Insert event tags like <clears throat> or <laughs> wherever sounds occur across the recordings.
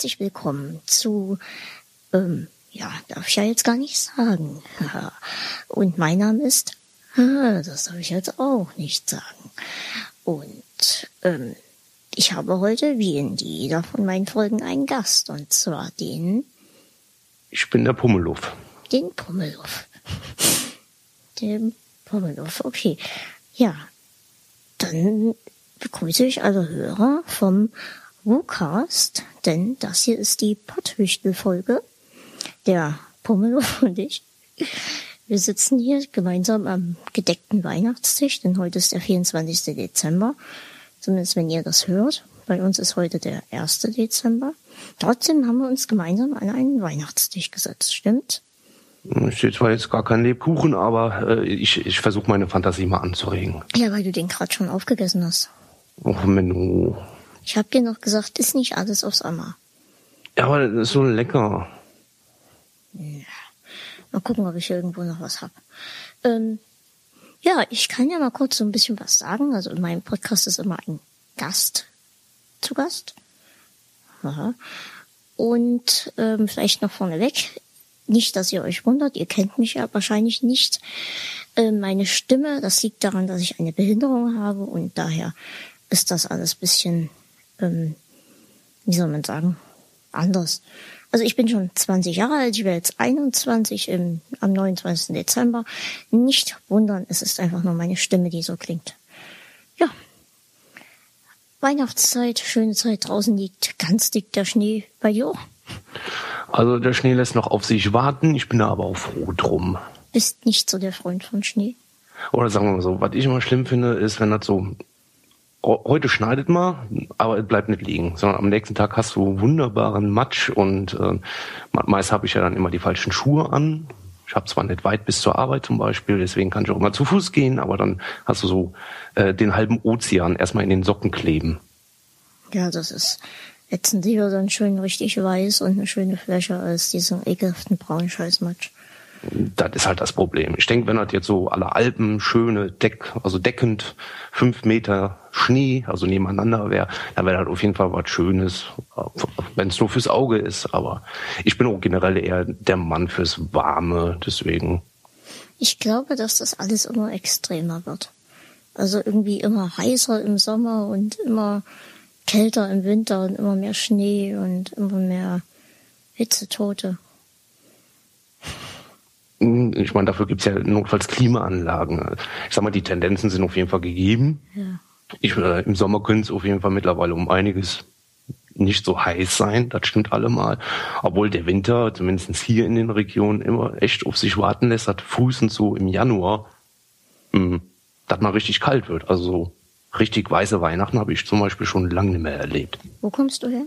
herzlich willkommen zu, ähm, ja, darf ich ja jetzt gar nicht sagen. <laughs> Und mein Name ist, das darf ich jetzt auch nicht sagen. Und ähm, ich habe heute, wie in jeder von meinen Folgen, einen Gast, und zwar den. Ich bin der Pummeluff. Den Pummeluff. <laughs> den Pummeluff, okay. Ja, dann begrüße ich alle Hörer vom WooCast, denn das hier ist die Pottwichtel-Folge. Der Pummeluff <laughs> und ich. Wir sitzen hier gemeinsam am gedeckten Weihnachtstisch, denn heute ist der 24. Dezember. Zumindest wenn ihr das hört. Bei uns ist heute der 1. Dezember. Trotzdem haben wir uns gemeinsam an einen Weihnachtstisch gesetzt, stimmt? Ich steht zwar jetzt gar kein Lebkuchen, aber äh, ich, ich versuche meine Fantasie mal anzuregen. Ja, weil du den gerade schon aufgegessen hast. Och, Menno. Ich hab dir noch gesagt, ist nicht alles aufs Ammer. Ja, aber das ist so lecker. Ja. Mal gucken, ob ich irgendwo noch was hab. Ähm, ja, ich kann ja mal kurz so ein bisschen was sagen. Also in meinem Podcast ist immer ein Gast zu Gast. Aha. Und ähm, vielleicht noch vorneweg, nicht, dass ihr euch wundert, ihr kennt mich ja wahrscheinlich nicht. Äh, meine Stimme, das liegt daran, dass ich eine Behinderung habe und daher ist das alles bisschen, ähm, wie soll man sagen, anders. Also ich bin schon 20 Jahre alt, ich werde jetzt 21 im, am 29. Dezember. Nicht wundern, es ist einfach nur meine Stimme, die so klingt. Ja. Weihnachtszeit, schöne Zeit, draußen liegt ganz dick der Schnee bei dir. Also der Schnee lässt noch auf sich warten, ich bin da aber auch froh drum. Bist nicht so der Freund von Schnee. Oder sagen wir mal so, was ich immer schlimm finde, ist, wenn das so heute schneidet mal, aber es bleibt nicht liegen, sondern am nächsten Tag hast du wunderbaren Matsch und äh, meist habe ich ja dann immer die falschen Schuhe an. Ich habe zwar nicht weit bis zur Arbeit zum Beispiel, deswegen kann ich auch immer zu Fuß gehen, aber dann hast du so äh, den halben Ozean erstmal in den Socken kleben. Ja, das ist ätzend lieber dann schön richtig weiß und eine schöne Fläche als diesen ekelhaften braunen Scheißmatsch das ist halt das Problem. Ich denke, wenn das jetzt so alle Alpen schöne Deck, also deckend fünf Meter Schnee, also nebeneinander wäre, dann wäre das auf jeden Fall was Schönes, wenn es nur fürs Auge ist. Aber ich bin auch generell eher der Mann fürs Warme, deswegen. Ich glaube, dass das alles immer extremer wird. Also irgendwie immer heißer im Sommer und immer kälter im Winter und immer mehr Schnee und immer mehr Hitzetote. Ich meine, dafür gibt's ja notfalls Klimaanlagen. Ich sag mal, die Tendenzen sind auf jeden Fall gegeben. Ja. Ich, äh, Im Sommer können es auf jeden Fall mittlerweile um einiges nicht so heiß sein, das stimmt allemal. Obwohl der Winter, zumindest hier in den Regionen, immer echt auf sich warten lässt, hat frühestens so im Januar, mh, hm, dass mal richtig kalt wird. Also so richtig weiße Weihnachten habe ich zum Beispiel schon lange nicht mehr erlebt. Wo kommst du her?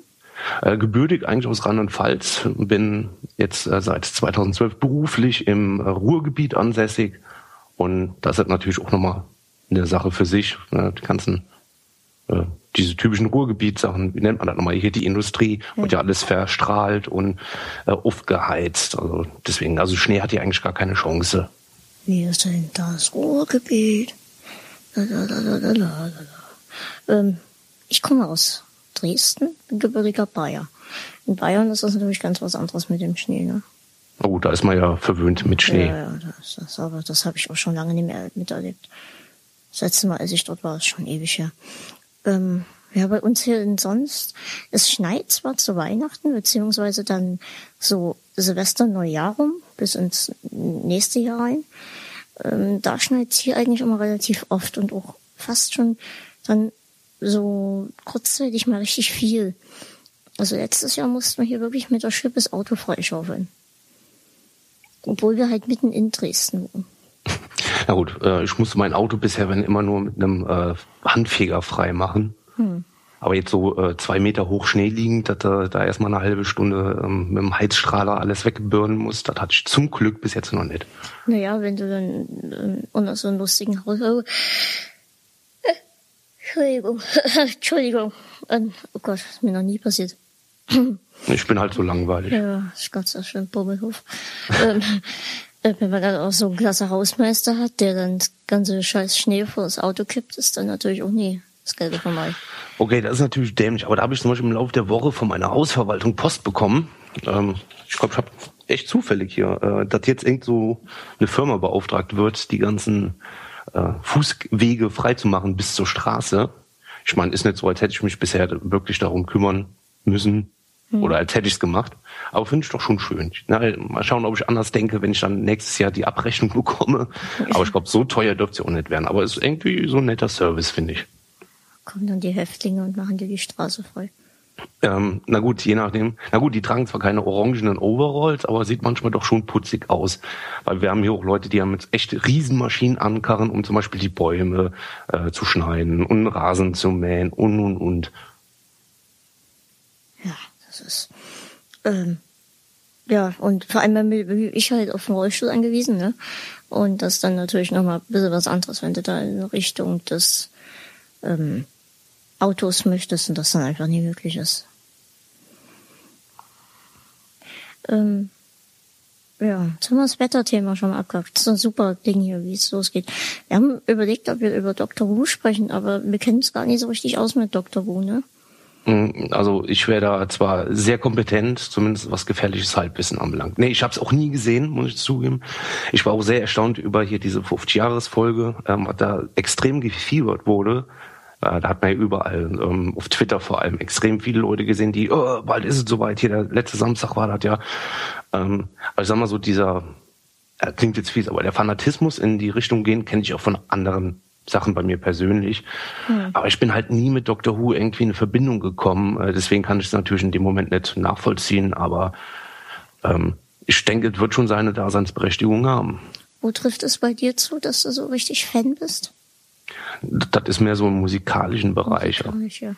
Äh, gebürtig eigentlich aus Rheinland-Pfalz, bin jetzt äh, seit 2012 beruflich im äh, Ruhrgebiet ansässig und das ist natürlich auch nochmal eine Sache für sich, ne? die ganzen äh, diese typischen Ruhrgebietssachen, wie nennt man das nochmal, hier die Industrie ja. wird ja alles verstrahlt und äh, aufgeheizt, also deswegen, also Schnee hat hier eigentlich gar keine Chance. Wir sind das Ruhrgebiet. Ähm, ich komme aus Dresden, gebürtiger Bayer. In Bayern ist das natürlich ganz was anderes mit dem Schnee, ne? Oh, da ist man ja verwöhnt mit Schnee. Ja, ja, das, das, aber das habe ich auch schon lange nicht mehr miterlebt. Das letzte Mal, als ich dort war, ist schon ewig her. Ähm, ja, bei uns hier in sonst, es schneit zwar zu Weihnachten, beziehungsweise dann so Silvester, Neujahr rum, bis ins nächste Jahr rein. Ähm, da schneit es hier eigentlich immer relativ oft und auch fast schon dann so kurzzeitig mal richtig viel. Also letztes Jahr mussten wir hier wirklich mit der Schippe das Auto freischaufeln. Obwohl wir halt mitten in Dresden wohnen. Na gut, äh, ich musste mein Auto bisher wenn immer nur mit einem äh, Handfeger frei machen. Hm. Aber jetzt so äh, zwei Meter hoch Schnee liegend, dass er da erstmal eine halbe Stunde ähm, mit dem Heizstrahler alles wegbürnen muss, das hatte ich zum Glück bis jetzt noch nicht. Naja, wenn du dann äh, unter so einem lustigen Haus Entschuldigung, <laughs> Entschuldigung. Ähm, oh Gott, ist mir noch nie passiert. <clears throat> Ich bin halt so langweilig. Ja, ist Gott sei schön, Bubbelhof. ähm, äh, wenn man dann auch so einen klasse Hausmeister hat, der dann das ganze scheiß Schnee vor das Auto kippt, ist dann natürlich auch nie das Gelbe von Mai. Okay, das ist natürlich dämlich, aber da habe ich zum Beispiel im Laufe der Woche von meiner Hausverwaltung Post bekommen. Ähm, ich glaube, ich habe echt zufällig hier, äh, dass jetzt irgend so eine Firma beauftragt wird, die ganzen äh, Fußwege freizumachen bis zur Straße. Ich meine, ist nicht so, als hätte ich mich bisher wirklich darum kümmern müssen hm. oder als hätte ich es gemacht. Aber finde ich doch schon schön. Na, mal schauen, ob ich anders denke, wenn ich dann nächstes Jahr die Abrechnung <laughs> bekomme. Aber ich glaube, so teuer dürfte es ja auch nicht werden. Aber es ist irgendwie so ein netter Service, finde ich. Kommen dann die Häftlinge und machen dir die Straße frei. Ähm, na gut, je nachdem. Na gut, die tragen zwar keine orangenen Overalls, aber sieht manchmal doch schon putzig aus. Weil wir haben hier auch Leute, die haben jetzt echt Riesenmaschinen ankarren, um zum Beispiel die Bäume äh, zu schneiden und Rasen zu mähen und und und. Ja, das ist. Ähm, ja, und vor allem bin ich halt auf den Rollstuhl angewiesen, ne? Und das ist dann natürlich nochmal ein bisschen was anderes, wenn du da in Richtung des ähm, Autos möchtest und das dann einfach nie möglich ist. Ähm, ja, jetzt haben wir das Wetterthema schon mal abgehakt. Das ist ein super Ding hier, wie es losgeht. Wir haben überlegt, ob wir über Dr. Who sprechen, aber wir kennen es gar nicht so richtig aus mit Dr. Who, ne? Mm, also ich wäre da zwar sehr kompetent, zumindest was gefährliches Halbwissen anbelangt. Nee, ich habe es auch nie gesehen, muss ich zugeben. Ich war auch sehr erstaunt über hier diese 50-Jahres-Folge, ähm, da extrem gefiebert wurde da hat man ja überall, ähm, auf Twitter vor allem, extrem viele Leute gesehen, die, oh, bald ist es soweit, hier der letzte Samstag war das ja. Ähm, also ich sag mal so, dieser, äh, klingt jetzt fies, aber der Fanatismus in die Richtung gehen, kenne ich auch von anderen Sachen bei mir persönlich. Hm. Aber ich bin halt nie mit Dr. Who irgendwie in eine Verbindung gekommen. Äh, deswegen kann ich es natürlich in dem Moment nicht nachvollziehen, aber ähm, ich denke, es wird schon seine Daseinsberechtigung haben. Wo trifft es bei dir zu, dass du so richtig Fan bist? Das ist mehr so im musikalischen Bereich. Musikalisch, ja.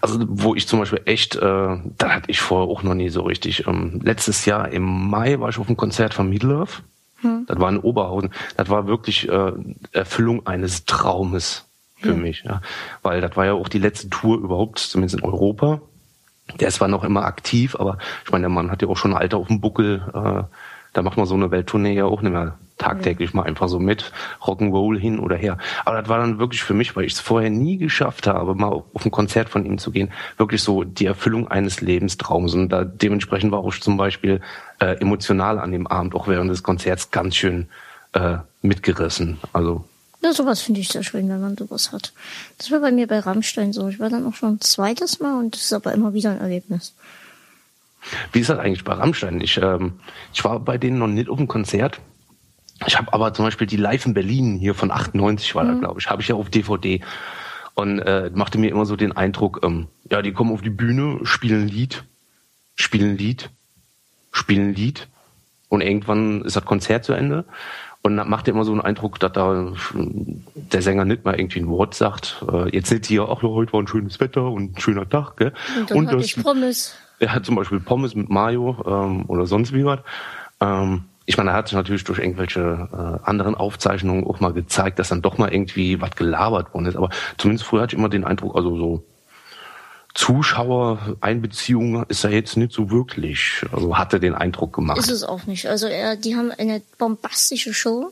Also wo ich zum Beispiel echt, äh, da hatte ich vorher auch noch nie so richtig. Ähm, letztes Jahr im Mai war ich auf einem Konzert von Meatloaf. Hm. Das war in Oberhausen. Das war wirklich äh, Erfüllung eines Traumes für ja. mich. Ja. Weil das war ja auch die letzte Tour überhaupt, zumindest in Europa. Der ist zwar noch immer aktiv, aber ich meine, der Mann hat ja auch schon ein Alter auf dem Buckel. Äh, da macht man so eine Welttournee ja auch nicht mehr tagtäglich mal einfach so mit Rock'n'Roll hin oder her. Aber das war dann wirklich für mich, weil ich es vorher nie geschafft habe, mal auf ein Konzert von ihm zu gehen, wirklich so die Erfüllung eines Lebenstraums. Und da dementsprechend war ich zum Beispiel äh, emotional an dem Abend, auch während des Konzerts, ganz schön äh, mitgerissen. Also ja, sowas finde ich sehr schön, wenn man sowas hat. Das war bei mir bei Rammstein so. Ich war dann auch schon ein zweites Mal und das ist aber immer wieder ein Erlebnis. Wie ist das eigentlich bei Rammstein? Ich, ähm, ich war bei denen noch nicht auf dem Konzert. Ich habe aber zum Beispiel die Live in Berlin hier von 98 war mhm. da, glaube ich, habe ich ja auf DVD und äh, machte mir immer so den Eindruck, ähm, ja, die kommen auf die Bühne, spielen Lied, spielen Lied, spielen Lied und irgendwann ist das Konzert zu Ende und dann macht immer so einen Eindruck, dass da der Sänger nicht mal irgendwie ein Wort sagt. Äh, jetzt sind hier, ach ja, heute war ein schönes Wetter und ein schöner Tag, gell? Und dann und das, ich Pommes. Er hat zum Beispiel Pommes mit Mayo ähm, oder sonst wie was. Ähm, ich meine, er hat sich natürlich durch irgendwelche äh, anderen Aufzeichnungen auch mal gezeigt, dass dann doch mal irgendwie was gelabert worden ist. Aber zumindest früher hatte ich immer den Eindruck, also so Zuschauereinbeziehung ist er jetzt nicht so wirklich. Also hatte den Eindruck gemacht. Ist es auch nicht. Also er, die haben eine bombastische Show.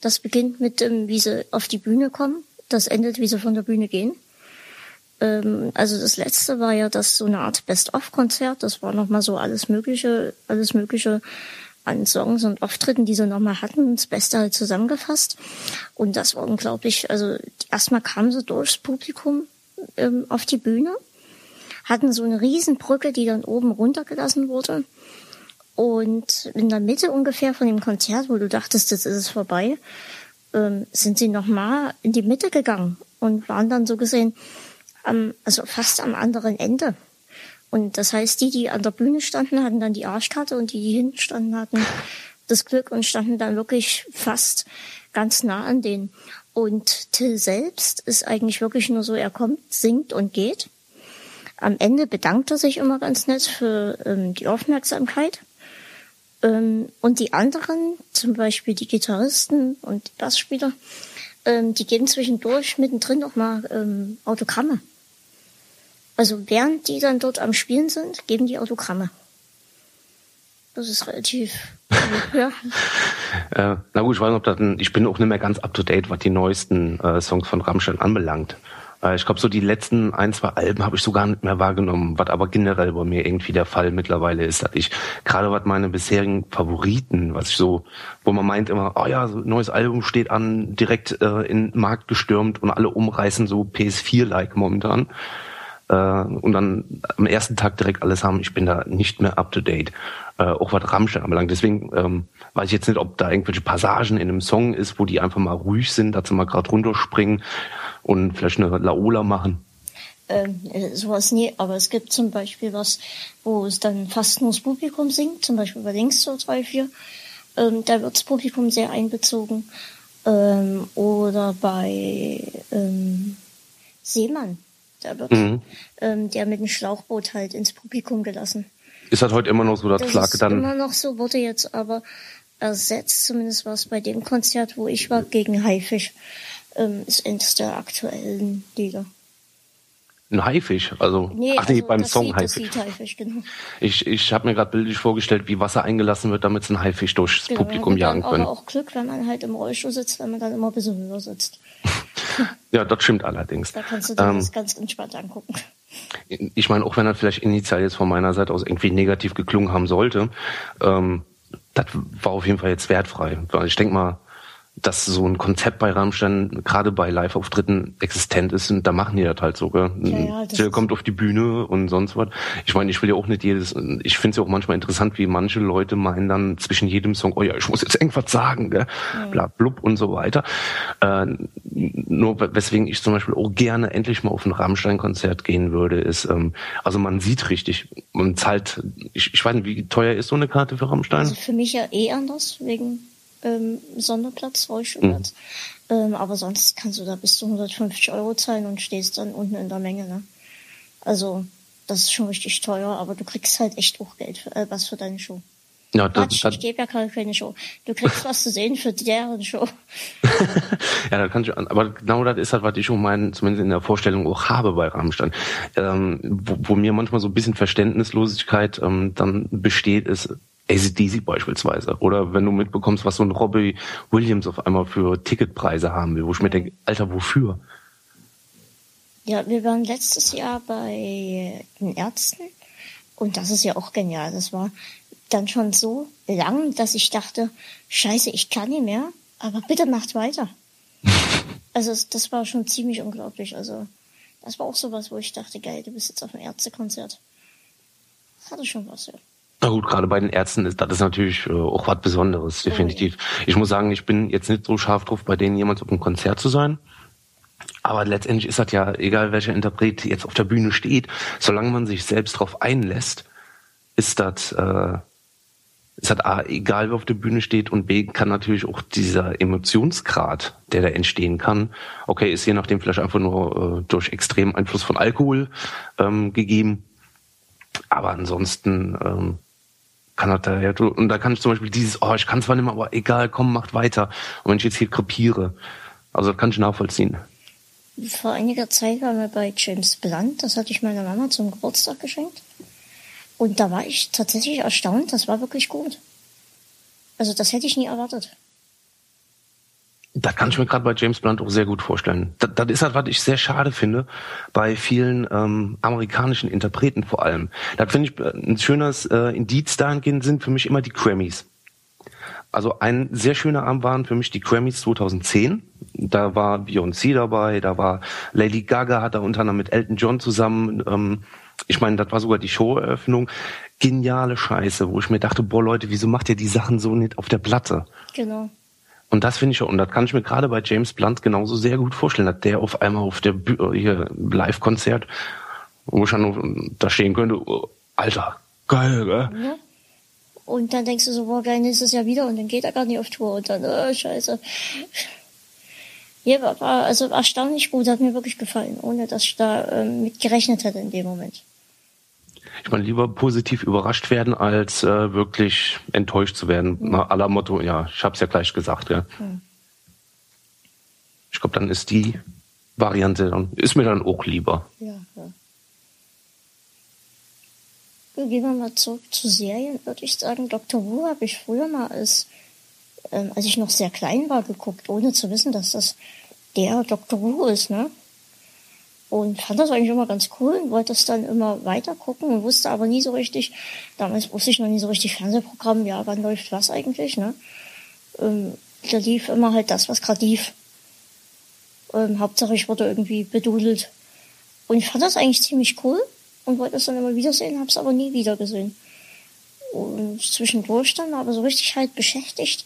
Das beginnt mit, ähm, wie sie auf die Bühne kommen. Das endet, wie sie von der Bühne gehen. Ähm, also das letzte war ja das so eine Art Best-of-Konzert. Das war nochmal so alles Mögliche, alles Mögliche an Songs und Auftritten, die sie nochmal hatten, das Beste halt zusammengefasst. Und das war unglaublich. Also erstmal kamen sie durchs Publikum ähm, auf die Bühne, hatten so eine Riesenbrücke, die dann oben runtergelassen wurde. Und in der Mitte ungefähr von dem Konzert, wo du dachtest, jetzt ist es vorbei, ähm, sind sie nochmal in die Mitte gegangen und waren dann so gesehen, am, also fast am anderen Ende. Und das heißt, die, die an der Bühne standen, hatten dann die Arschkarte und die, die hinten standen, hatten das Glück und standen dann wirklich fast ganz nah an denen. Und Till selbst ist eigentlich wirklich nur so, er kommt, singt und geht. Am Ende bedankt er sich immer ganz nett für ähm, die Aufmerksamkeit. Ähm, und die anderen, zum Beispiel die Gitarristen und die Bassspieler, ähm, die geben zwischendurch mittendrin noch mal ähm, Autogramme. Also während die dann dort am Spielen sind, geben die Autogramme. Das ist relativ, ja. <laughs> äh, na gut, ich weiß nicht, ob das ein, ich bin auch nicht mehr ganz up to date, was die neuesten äh, Songs von Rammstein anbelangt. Ich glaube, so die letzten ein, zwei Alben habe ich so gar nicht mehr wahrgenommen, was aber generell bei mir irgendwie der Fall mittlerweile ist, dass ich gerade was meine bisherigen Favoriten, was ich so, wo man meint immer, oh ja, so neues Album steht an, direkt äh, in den Markt gestürmt und alle umreißen so PS4-like momentan äh, und dann am ersten Tag direkt alles haben. Ich bin da nicht mehr up to date, äh, auch was Rammstein anbelangt. Deswegen ähm, weiß ich jetzt nicht, ob da irgendwelche Passagen in einem Song ist, wo die einfach mal ruhig sind, sie mal gerade runterspringen und vielleicht eine Laola machen. Ähm, äh, sowas nie, aber es gibt zum Beispiel was, wo es dann fast nur das Publikum singt, zum Beispiel bei Links so drei, vier. Ähm, da wird das Publikum sehr einbezogen. Ähm, oder bei ähm, Seemann, da wird mhm. ähm, der mit dem Schlauchboot halt ins Publikum gelassen. Ist das heute immer noch so, dass das Flagge dann? Immer noch so, wurde jetzt aber ersetzt, zumindest war es bei dem Konzert, wo ich war, gegen Haifisch. Ähm, ist eines der aktuellen Lieder. Ein Haifisch, also nee, ach nee, also beim Song Lied, Haifisch. Haifisch genau. Ich, ich habe mir gerade bildlich vorgestellt, wie Wasser eingelassen wird, damit es ein Haifisch durchs genau, Publikum jagen können. Aber auch Glück, wenn man halt im Rollstuhl sitzt, wenn man dann immer ein bisschen höher sitzt. <laughs> ja, das stimmt allerdings. Da kannst du dir ähm, das ganz entspannt angucken. Ich meine, auch wenn das vielleicht initial jetzt von meiner Seite aus irgendwie negativ geklungen haben sollte, ähm, das war auf jeden Fall jetzt wertfrei. Weil ich denke mal, dass so ein Konzept bei Rammstein gerade bei Live-Auftritten existent ist und da machen die das halt so. Gell? Ja, ja, Der kommt auf die Bühne und sonst was. Ich meine, ich will ja auch nicht jedes, ich finde es ja auch manchmal interessant, wie manche Leute meinen dann zwischen jedem Song, oh ja, ich muss jetzt irgendwas sagen, gell? Ja. bla blub und so weiter. Äh, nur weswegen ich zum Beispiel auch gerne endlich mal auf ein Rammstein-Konzert gehen würde, ist, ähm, also man sieht richtig, man zahlt, ich, ich weiß nicht, wie teuer ist so eine Karte für Rammstein? Also für mich ja eh anders, wegen ähm, Sonderplatz, Rollstuhlplatz. Mhm. Ähm, aber sonst kannst du da bis zu 150 Euro zahlen und stehst dann unten in der Menge. Ne? Also das ist schon richtig teuer, aber du kriegst halt echt auch Geld für, äh, was für deine Show. Ja, das, Quatsch, das, ich gebe ja keine, keine Show. Du kriegst was zu sehen für deren Show. <laughs> ja, da kannst du, aber genau das ist halt, was ich schon meinen, zumindest in der Vorstellung auch habe bei Rammstein. Ähm, wo, wo mir manchmal so ein bisschen Verständnislosigkeit ähm, dann besteht, ist, ACDC beispielsweise. Oder wenn du mitbekommst, was so ein Robbie Williams auf einmal für Ticketpreise haben will, wo ich mir denke, Alter, wofür? Ja, wir waren letztes Jahr bei den Ärzten und das ist ja auch genial. Das war dann schon so lang, dass ich dachte, scheiße, ich kann nicht mehr, aber bitte macht weiter. <laughs> also das war schon ziemlich unglaublich. Also das war auch sowas, wo ich dachte, geil, du bist jetzt auf einem Ärztekonzert. Hatte schon was, ja. Na gut, gerade bei den Ärzten ist das natürlich äh, auch was Besonderes, definitiv. Ich muss sagen, ich bin jetzt nicht so scharf drauf, bei denen jemals auf einem Konzert zu sein. Aber letztendlich ist das ja, egal welcher Interpret jetzt auf der Bühne steht, solange man sich selbst darauf einlässt, ist das, äh, ist das A, egal wer auf der Bühne steht und B, kann natürlich auch dieser Emotionsgrad, der da entstehen kann, okay, ist je nachdem vielleicht einfach nur äh, durch extremen Einfluss von Alkohol ähm, gegeben. Aber ansonsten ähm, kann er da ja, und da kann ich zum Beispiel dieses, oh, ich kann zwar nicht mehr, aber egal, komm, macht weiter. Und wenn ich jetzt hier krepiere, also das kann ich nachvollziehen. Vor einiger Zeit waren wir bei James Blunt, das hatte ich meiner Mama zum Geburtstag geschenkt. Und da war ich tatsächlich erstaunt, das war wirklich gut. Also das hätte ich nie erwartet. Das kann ich mir gerade bei James Blunt auch sehr gut vorstellen. Das, das ist halt, was ich sehr schade finde, bei vielen ähm, amerikanischen Interpreten vor allem. Da finde ich äh, ein schönes äh, Indiz dahingehend sind für mich immer die Grammys. Also ein sehr schöner Abend waren für mich die Grammys 2010. Da war Beyoncé dabei, da war Lady Gaga, hat da unter anderem mit Elton John zusammen, ähm, ich meine, das war sogar die Showeröffnung, geniale Scheiße, wo ich mir dachte, boah Leute, wieso macht ihr die Sachen so nicht auf der Platte? Genau. Und das finde ich und das kann ich mir gerade bei James Blunt genauso sehr gut vorstellen, dass der auf einmal auf der hier Live-Konzert, wo ich dann da stehen könnte, oh, Alter, geil, gell? Ja. Und dann denkst du so, boah, geil, nächstes Jahr wieder und dann geht er gar nicht auf Tour und dann, oh, scheiße. Ja, war also erstaunlich gut, hat mir wirklich gefallen, ohne dass ich da ähm, mit gerechnet hätte in dem Moment ich meine, lieber positiv überrascht werden, als äh, wirklich enttäuscht zu werden. Mhm. Na, aller Motto, ja, ich habe es ja gleich gesagt. Ja. Mhm. Ich glaube, dann ist die Variante, dann ist mir dann auch lieber. Ja, ja. Gehen wir mal zurück zu Serien, würde ich sagen. Dr. Who habe ich früher mal als, ähm, als ich noch sehr klein war, geguckt, ohne zu wissen, dass das der Dr. Who ist, ne? Und fand das eigentlich immer ganz cool und wollte das dann immer weiter gucken und wusste aber nie so richtig, damals wusste ich noch nie so richtig Fernsehprogramm, ja, wann läuft was eigentlich, ne? Ähm, da lief immer halt das, was gerade lief. Ähm, Hauptsache ich wurde irgendwie bedudelt. Und ich fand das eigentlich ziemlich cool und wollte es dann immer wiedersehen, hab's aber nie wieder gesehen. Und zwischendurch dann aber so richtig halt beschäftigt,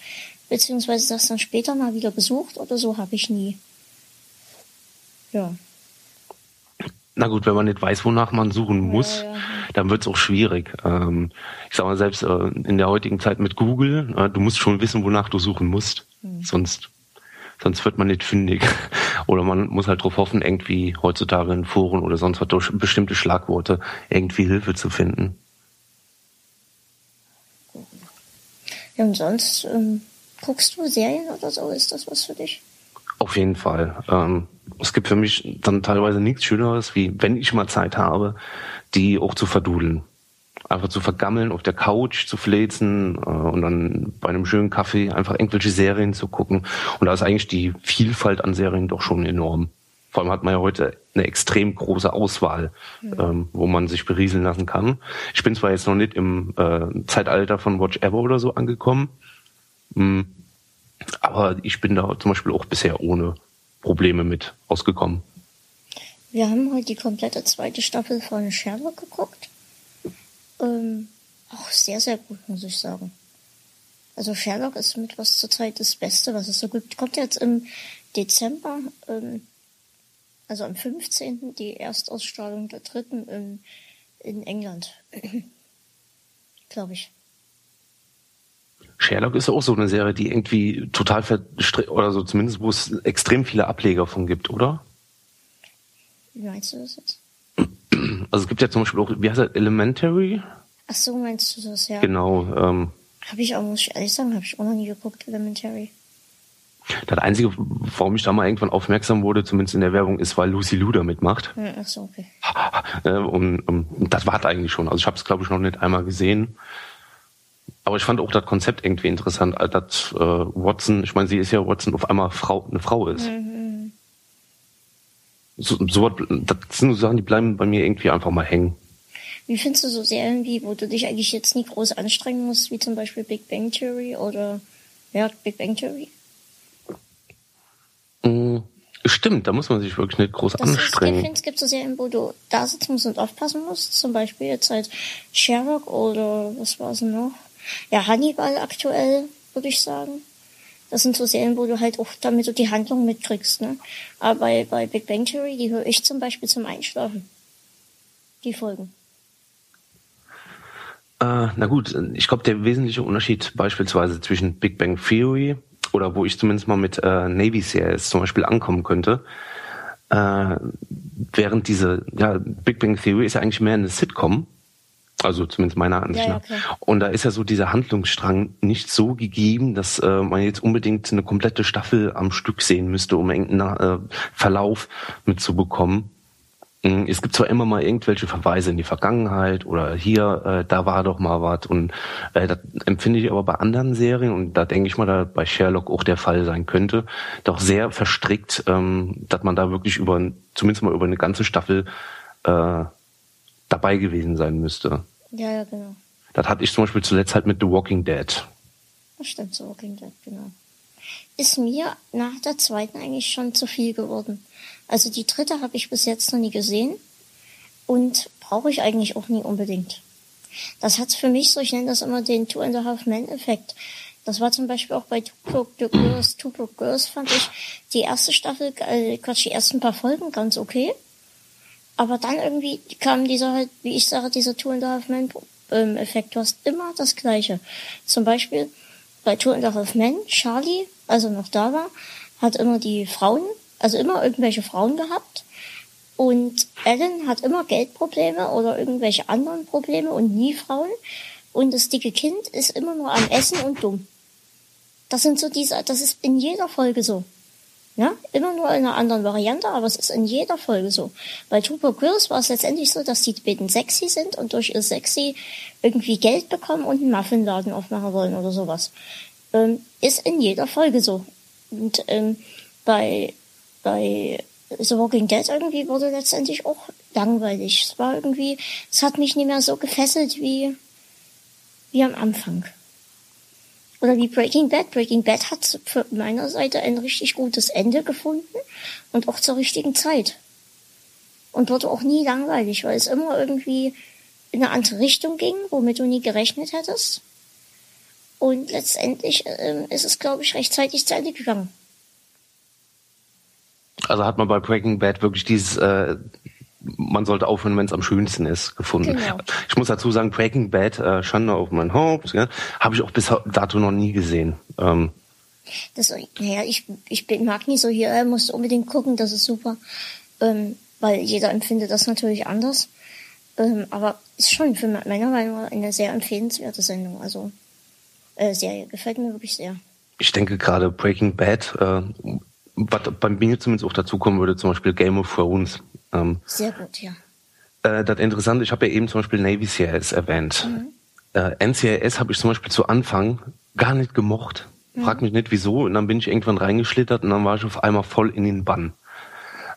beziehungsweise das dann später mal wieder besucht oder so, habe ich nie. Ja. Na gut, wenn man nicht weiß, wonach man suchen muss, ja, ja, dann wird es auch schwierig. Ähm, ich sag mal, selbst äh, in der heutigen Zeit mit Google, äh, du musst schon wissen, wonach du suchen musst. Mhm. Sonst, sonst wird man nicht fündig. <laughs> Oder man muss halt darauf hoffen, irgendwie heutzutage in Foren oder sonst was durch bestimmte Schlagworte irgendwie Hilfe zu finden. Ja, und sonst ähm, guckst du Serien oder so? Ist das was für dich? Auf jeden Fall. Ähm, es gibt für mich dann teilweise nichts Schöneres, wie wenn ich mal Zeit habe, die auch zu verdudeln. Einfach zu vergammeln, auf der Couch zu fläzen äh, und dann bei einem schönen Kaffee einfach irgendwelche Serien zu gucken. Und da ist eigentlich die Vielfalt an Serien doch schon enorm. Vor allem hat man ja heute eine extrem große Auswahl, mhm. ähm, wo man sich berieseln lassen kann. Ich bin zwar jetzt noch nicht im äh, Zeitalter von Watch Ever oder so angekommen, mh, hm, aber ich bin da zum Beispiel auch bisher ohne Probleme mit ausgekommen. Wir haben heute die komplette zweite Staffel von Sherlock geguckt. Ähm, auch sehr, sehr gut, muss ich sagen. Also Sherlock ist mit was zurzeit das Beste, was es so gibt. Kommt jetzt im Dezember, ähm, also am 15. die Erstausstrahlung der dritten in, in England. <clears throat> Glaube ich. Sherlock ist auch so eine Serie, die irgendwie total verstrickt, oder so zumindest, wo es extrem viele Ableger von gibt, oder? Wie meinst du das jetzt? <clears throat> Also es gibt ja zum Beispiel auch, wie heißt das, Elementary? Ach so, meinst du das, ja. Genau. Ähm, habe ich auch, muss ich ehrlich sagen, habe ich auch noch nie geguckt, Elementary. Das Einzige, warum ich da mal irgendwann aufmerksam wurde, zumindest in der Werbung, ist, weil Lucy Luda mitmacht. Ach so, okay. <laughs> Und, und das war eigentlich schon. Also ich habe es, glaube ich, noch nicht einmal gesehen. Aber ich fand auch das Konzept irgendwie interessant, dass äh, Watson, ich meine, sie ist ja Watson, auf einmal Frau, eine Frau ist. Mhm. So, so, das sind so Sachen, die bleiben bei mir irgendwie einfach mal hängen. Wie findest du so Serien, wie, wo du dich eigentlich jetzt nie groß anstrengen musst, wie zum Beispiel Big Bang Theory oder ja, Big Bang Theory? Mm, stimmt, da muss man sich wirklich nicht groß das anstrengen. Ist, ich finde, es gibt so Serien, wo du da sitzen musst und aufpassen musst. Zum Beispiel jetzt halt Sherlock oder was war es noch? Ja, Hannibal aktuell, würde ich sagen. Das sind so Serien, wo du halt auch, damit du die Handlung mitkriegst, ne? Aber bei, bei Big Bang Theory, die höre ich zum Beispiel zum Einschlafen. Die Folgen. Äh, na gut, ich glaube, der wesentliche Unterschied beispielsweise zwischen Big Bang Theory oder wo ich zumindest mal mit äh, Navy Series zum Beispiel ankommen könnte, äh, während diese, ja, Big Bang Theory ist ja eigentlich mehr eine Sitcom, also zumindest meiner Ansicht nach. Ja, ja, und da ist ja so dieser Handlungsstrang nicht so gegeben, dass äh, man jetzt unbedingt eine komplette Staffel am Stück sehen müsste, um irgendeinen äh, Verlauf mitzubekommen. Mm, es gibt zwar immer mal irgendwelche Verweise in die Vergangenheit oder hier, äh, da war doch mal was und äh, das empfinde ich aber bei anderen Serien und da denke ich mal, da bei Sherlock auch der Fall sein könnte, doch sehr verstrickt, ähm, dass man da wirklich über, zumindest mal über eine ganze Staffel äh, dabei gewesen sein müsste. Ja, ja, genau. Das hatte ich zum Beispiel zuletzt halt mit The Walking Dead. Das stimmt, The Walking Dead, genau. Ist mir nach der zweiten eigentlich schon zu viel geworden. Also die dritte habe ich bis jetzt noch nie gesehen und brauche ich eigentlich auch nie unbedingt. Das hat für mich so, ich nenne das immer den Two and a Half Men Effekt. Das war zum Beispiel auch bei Two Broke Girls. Two Broke Girls fand ich die erste Staffel, äh, Quatsch, die ersten paar Folgen ganz okay. Aber dann irgendwie kam dieser wie ich sage, dieser and a Half Men ähm, Effekt. Du hast immer das Gleiche. Zum Beispiel bei Two and Half Men, Charlie, also noch da war, hat immer die Frauen, also immer irgendwelche Frauen gehabt. Und Ellen hat immer Geldprobleme oder irgendwelche anderen Probleme und nie Frauen. Und das dicke Kind ist immer nur am Essen und dumm. Das sind so diese, das ist in jeder Folge so. Ja, immer nur in einer anderen Variante, aber es ist in jeder Folge so. Bei Tupac Grills war es letztendlich so, dass die beiden sexy sind und durch ihr sexy irgendwie Geld bekommen und einen Muffinladen aufmachen wollen oder sowas. Ähm, ist in jeder Folge so. Und ähm, bei, bei The Walking Dead irgendwie wurde letztendlich auch langweilig. Es war irgendwie, es hat mich nicht mehr so gefesselt wie, wie am Anfang. Oder wie Breaking Bad. Breaking Bad hat für meiner Seite ein richtig gutes Ende gefunden und auch zur richtigen Zeit. Und wurde auch nie langweilig, weil es immer irgendwie in eine andere Richtung ging, womit du nie gerechnet hättest. Und letztendlich äh, ist es, glaube ich, rechtzeitig zu Ende gegangen. Also hat man bei Breaking Bad wirklich dieses, äh, man sollte aufhören, wenn es am schönsten ist, gefunden. Genau. <laughs> Ich muss dazu sagen, Breaking Bad, äh, Schande auf mein Haupt, ja, habe ich auch bis dato noch nie gesehen. Ähm, das, naja, ich, ich mag nicht so hier, er muss unbedingt gucken, das ist super. Ähm, weil jeder empfindet das natürlich anders. Ähm, aber ist schon für meiner Meinung nach eine sehr empfehlenswerte Sendung. Also äh, Serie gefällt mir wirklich sehr. Ich denke gerade Breaking Bad, äh, was bei mir zumindest auch dazukommen würde, zum Beispiel Game of Thrones. Ähm, Sehr gut, ja. Äh, das Interessante, ich habe ja eben zum Beispiel Navy CIS erwähnt. Mhm. Äh, NCIS habe ich zum Beispiel zu Anfang gar nicht gemocht. Mhm. Frag mich nicht wieso. Und dann bin ich irgendwann reingeschlittert und dann war ich auf einmal voll in den Bann.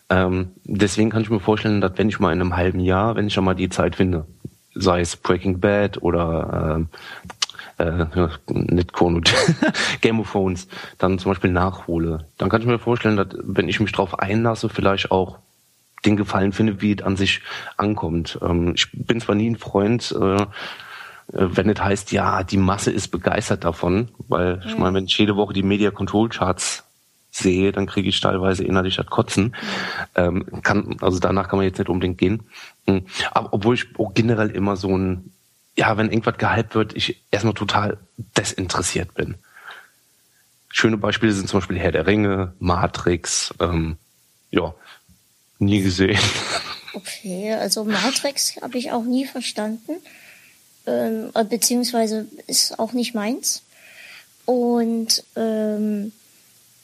Ähm, deswegen kann ich mir vorstellen, dass wenn ich mal in einem halben Jahr, wenn ich schon mal die Zeit finde, sei es Breaking Bad oder äh, äh, <laughs> nicht Konut, <laughs> Game of Thrones dann zum Beispiel nachhole, dann kann ich mir vorstellen, dass wenn ich mich darauf einlasse, vielleicht auch den Gefallen finde, wie es an sich ankommt. Ähm, ich bin zwar nie ein Freund, äh, äh wenn es heißt, ja, die Masse ist begeistert davon, weil ich meine, wenn ich jede Woche die Media Control Charts sehe, dann kriege ich teilweise innerlich das Kotzen. Ähm, kann, also danach kann man jetzt nicht unbedingt gehen. Hm. Aber obwohl ich auch generell immer so ein ja, wenn irgendwas gehypt wird, ich erstmal total desinteressiert bin. Schöne Beispiele sind zum Beispiel Herr der Ringe, Matrix, ähm, ja, nie gesehen. <laughs> Okay, also Matrix habe ich auch nie verstanden, ähm, beziehungsweise ist auch nicht meins. Und ähm,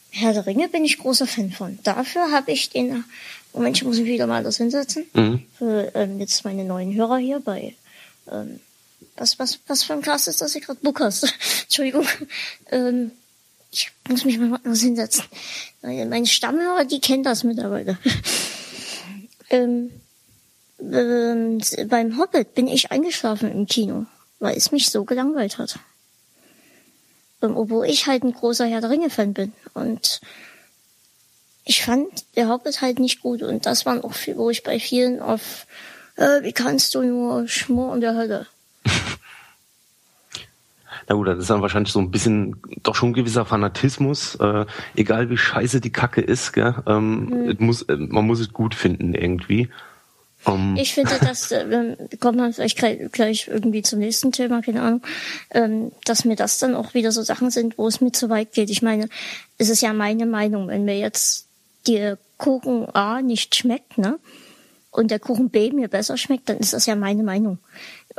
Herr der Ringe bin ich großer Fan von. Dafür habe ich den, Moment, ich muss mich wieder mal das hinsetzen, mhm. für ähm, jetzt meine neuen Hörer hier bei ähm, was, was, was für ein Glas ist das hier gerade? Bukas. <laughs> Entschuldigung. Ähm, ich muss mich mal was hinsetzen. Meine Stammhörer, die kennen das mittlerweile. <laughs> ähm, ähm, beim Hobbit bin ich eingeschlafen im Kino, weil es mich so gelangweilt hat. Ähm, obwohl ich halt ein großer Herr der Ringe-Fan bin. Und ich fand der Hobbit halt nicht gut. Und das war auch viel, wo ich bei vielen auf, äh, wie kannst du nur Schmor und der Hölle na gut, das ist dann wahrscheinlich so ein bisschen doch schon gewisser Fanatismus, äh, egal wie scheiße die Kacke ist, gell? Ähm, mhm. muss, äh, man muss es gut finden irgendwie. Um. Ich finde, <laughs> dass äh, kommt man vielleicht gleich irgendwie zum nächsten Thema, keine Ahnung, ähm, dass mir das dann auch wieder so Sachen sind, wo es mir zu weit geht. Ich meine, es ist ja meine Meinung, wenn mir jetzt die Kuchen A nicht schmeckt, ne? Und der Kuchen B mir besser schmeckt, dann ist das ja meine Meinung.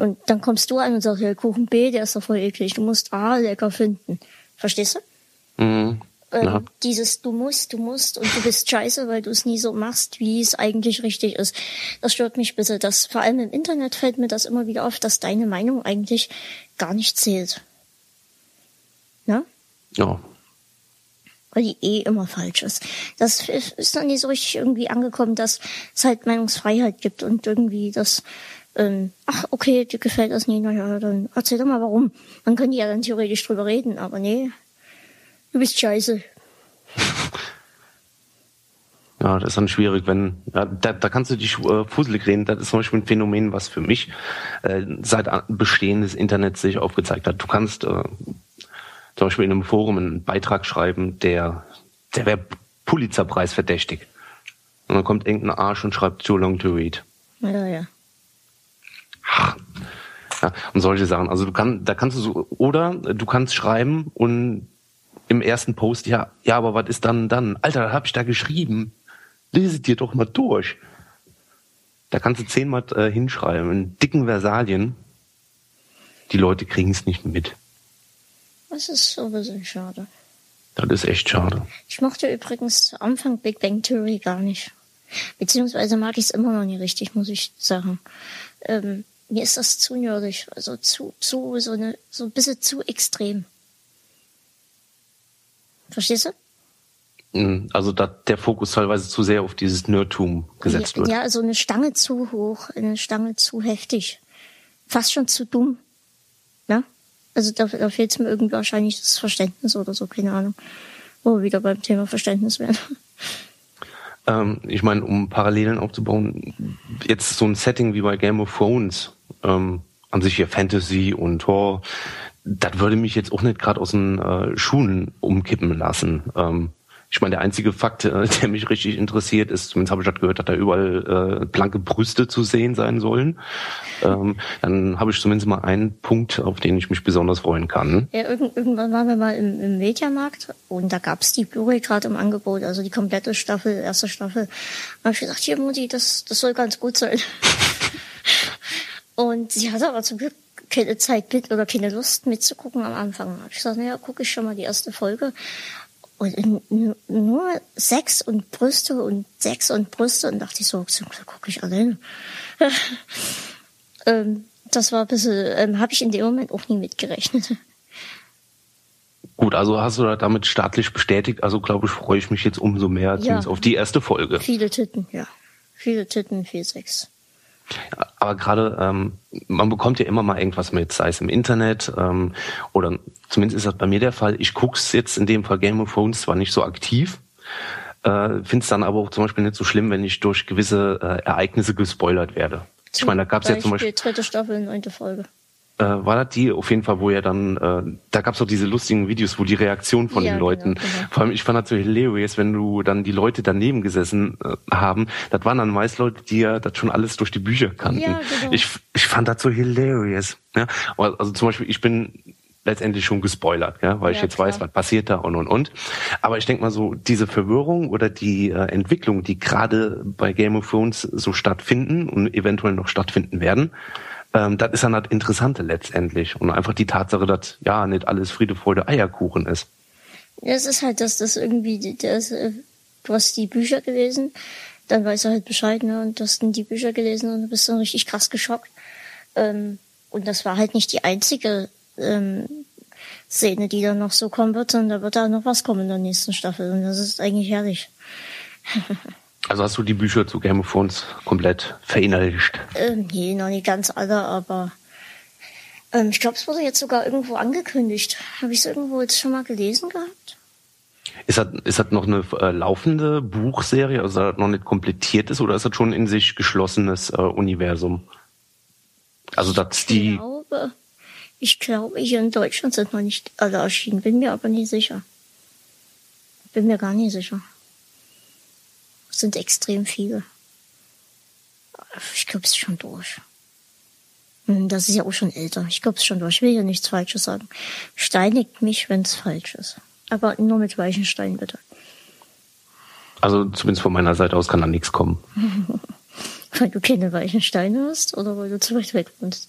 Und dann kommst du an und sagst, ja, Kuchen B, der ist doch voll eklig. Du musst A lecker finden. Verstehst du? Mhm. Ähm, dieses du musst, du musst und du bist scheiße, weil du es nie so machst, wie es eigentlich richtig ist. Das stört mich ein bisschen. Das, vor allem im Internet fällt mir das immer wieder auf, dass deine Meinung eigentlich gar nicht zählt. Ne? Ja. Weil die eh immer falsch ist. Das ist noch nie so richtig irgendwie angekommen, dass es halt Meinungsfreiheit gibt und irgendwie das ähm, ach, okay, dir gefällt das nicht, naja, dann erzähl doch mal warum. Man könnte ja dann theoretisch drüber reden, aber nee, du bist scheiße. <laughs> Ja, das ist dann schwierig, wenn, ja, da, da kannst du dich äh, fusselig reden. Das ist zum Beispiel ein Phänomen, was für mich äh, seit Bestehen des Internets sich aufgezeigt hat. Du kannst äh, zum Beispiel in einem Forum einen Beitrag schreiben, der, der wäre Pulitzerpreis verdächtig. Und dann kommt irgendein Arsch und schreibt too long to read. Ja, ja. Ja, und solche Sachen. Also du kannst, da kannst du so, oder du kannst schreiben und im ersten Post, ja, ja, aber was ist dann dann? Alter, da hab ich da geschrieben. Lese dir doch mal durch. Da kannst du zehnmal äh, hinschreiben, in dicken Versalien. Die Leute kriegen es nicht mit. Das ist so ein bisschen schade. Das ist echt schade. Ich mochte übrigens zu Anfang Big Bang Theory gar nicht. Beziehungsweise mag ich es immer noch nicht richtig, muss ich sagen. Ähm, mir ist das zu nerdig, also zu, zu, so eine, so ein bisschen zu extrem. Verstehst du? Mhm. Also da der Fokus teilweise zu sehr auf dieses Nerdtum gesetzt ja, wird. Ja, also eine Stange zu hoch, eine Stange zu heftig. Fast schon zu dumm. Ne? Also da, da fehlt mir irgendwie wahrscheinlich das Verständnis oder so, keine Ahnung. Wo wir wieder beim Thema Verständnis werden. Ähm, ich meine, um Parallelen aufzubauen, jetzt so ein Setting wie bei Game of Thrones, ähm, an sich hier Fantasy und Tor, das würde mich jetzt auch nicht gerade aus den äh, Schuhen umkippen lassen. Ähm, ich meine, der einzige Fakt, äh, <laughs> der mich richtig interessiert, ist, zumindest habe ich das gehört, dass da überall äh, blanke Brüste zu sehen sein sollen. Ähm, dann habe ich zumindest mal einen Punkt, auf den ich mich besonders freuen kann. Ja, irgend, irgendwann waren wir mal im, im Mediamarkt und da gab's die Blu-ray gerade im Angebot, also die komplette Staffel, erste Staffel. Da habe ich gesagt, hier Mutti, das, das soll ganz gut sein. <laughs> und sie hatte aber zum Glück keine Zeit mit oder keine Lust mitzugucken am Anfang. Da ich gesagt, naja, gucke ich schon mal die erste Folge. Und nur Sex und Brüste und Sex und Brüste und dachte ich so, so gucke ich alleine. <laughs> ähm, das war ein bisschen, ähm, habe ich in dem Moment auch nie mitgerechnet. <laughs> Gut, also hast du damit staatlich bestätigt, also glaube ich, freue ich mich jetzt umso mehr ja. auf die erste Folge. Viele Titten, ja. Viele Titten, viel Sex. Aber gerade, ähm, man bekommt ja immer mal irgendwas mit, sei es im Internet ähm, oder zumindest ist das bei mir der Fall. Ich guck's jetzt in dem Fall Game of Thrones zwar nicht so aktiv, äh, finde es dann aber auch zum Beispiel nicht so schlimm, wenn ich durch gewisse äh, Ereignisse gespoilert werde. Zum ich meine, da gab's ja zum Beispiel dritte Staffel, neunte Folge äh, war das die auf jeden Fall, wo er dann, äh, da gab es auch diese lustigen Videos, wo die Reaktion von ja, den Leuten, genau, genau. vor allem ich fand das so hilarious, wenn du dann die Leute daneben gesessen äh, haben, das waren dann meist Leute, die ja das schon alles durch die Bücher kannten. Ja, genau. ich, ich fand das so hilarious. Ja? Also zum Beispiel, ich bin letztendlich schon gespoilert, ja, weil ja, ich jetzt klar. weiß, was passiert da und und und. Aber ich denke mal so, diese Verwirrung oder die äh, Entwicklung, die gerade bei Game of Thrones so stattfinden und eventuell noch stattfinden werden, ähm, das ist dann das Interessante letztendlich. Und einfach die Tatsache, dass ja nicht alles Friede, Freude, Eierkuchen ist. Ja, es ist halt, dass das irgendwie, das, äh, du hast die Bücher gelesen, dann weißt du halt Bescheid, ne, und du hast dann die Bücher gelesen und du bist dann richtig krass geschockt. Ähm, und das war halt nicht die einzige ähm, Szene, die dann noch so kommen wird, sondern da wird da noch was kommen in der nächsten Staffel. Und das ist eigentlich herrlich. <laughs> Also hast du die Bücher zu Game of Thrones komplett verinnerlicht? Ähm, nee, noch nicht ganz alle, aber ähm, ich glaube, es wurde jetzt sogar irgendwo angekündigt. Habe ich es irgendwo jetzt schon mal gelesen gehabt? Ist das, ist das noch eine äh, laufende Buchserie, also das noch nicht komplettiert ist, oder ist das schon in sich geschlossenes äh, Universum? Also dass die. Ich glaube, ich glaube, hier in Deutschland sind noch nicht alle erschienen, bin mir aber nicht sicher. Bin mir gar nicht sicher sind extrem viele. Ich glaube, es ist schon durch. Hm, das ist ja auch schon älter. Ich glaube, es ist schon durch. Ich will ja nichts Falsches sagen. Steinigt mich, wenn es falsch ist. Aber nur mit weichen Steinen, bitte. Also zumindest von meiner Seite aus kann da nichts kommen. <laughs> weil du keine weichen Steine hast oder weil du zu weit weg wohnst?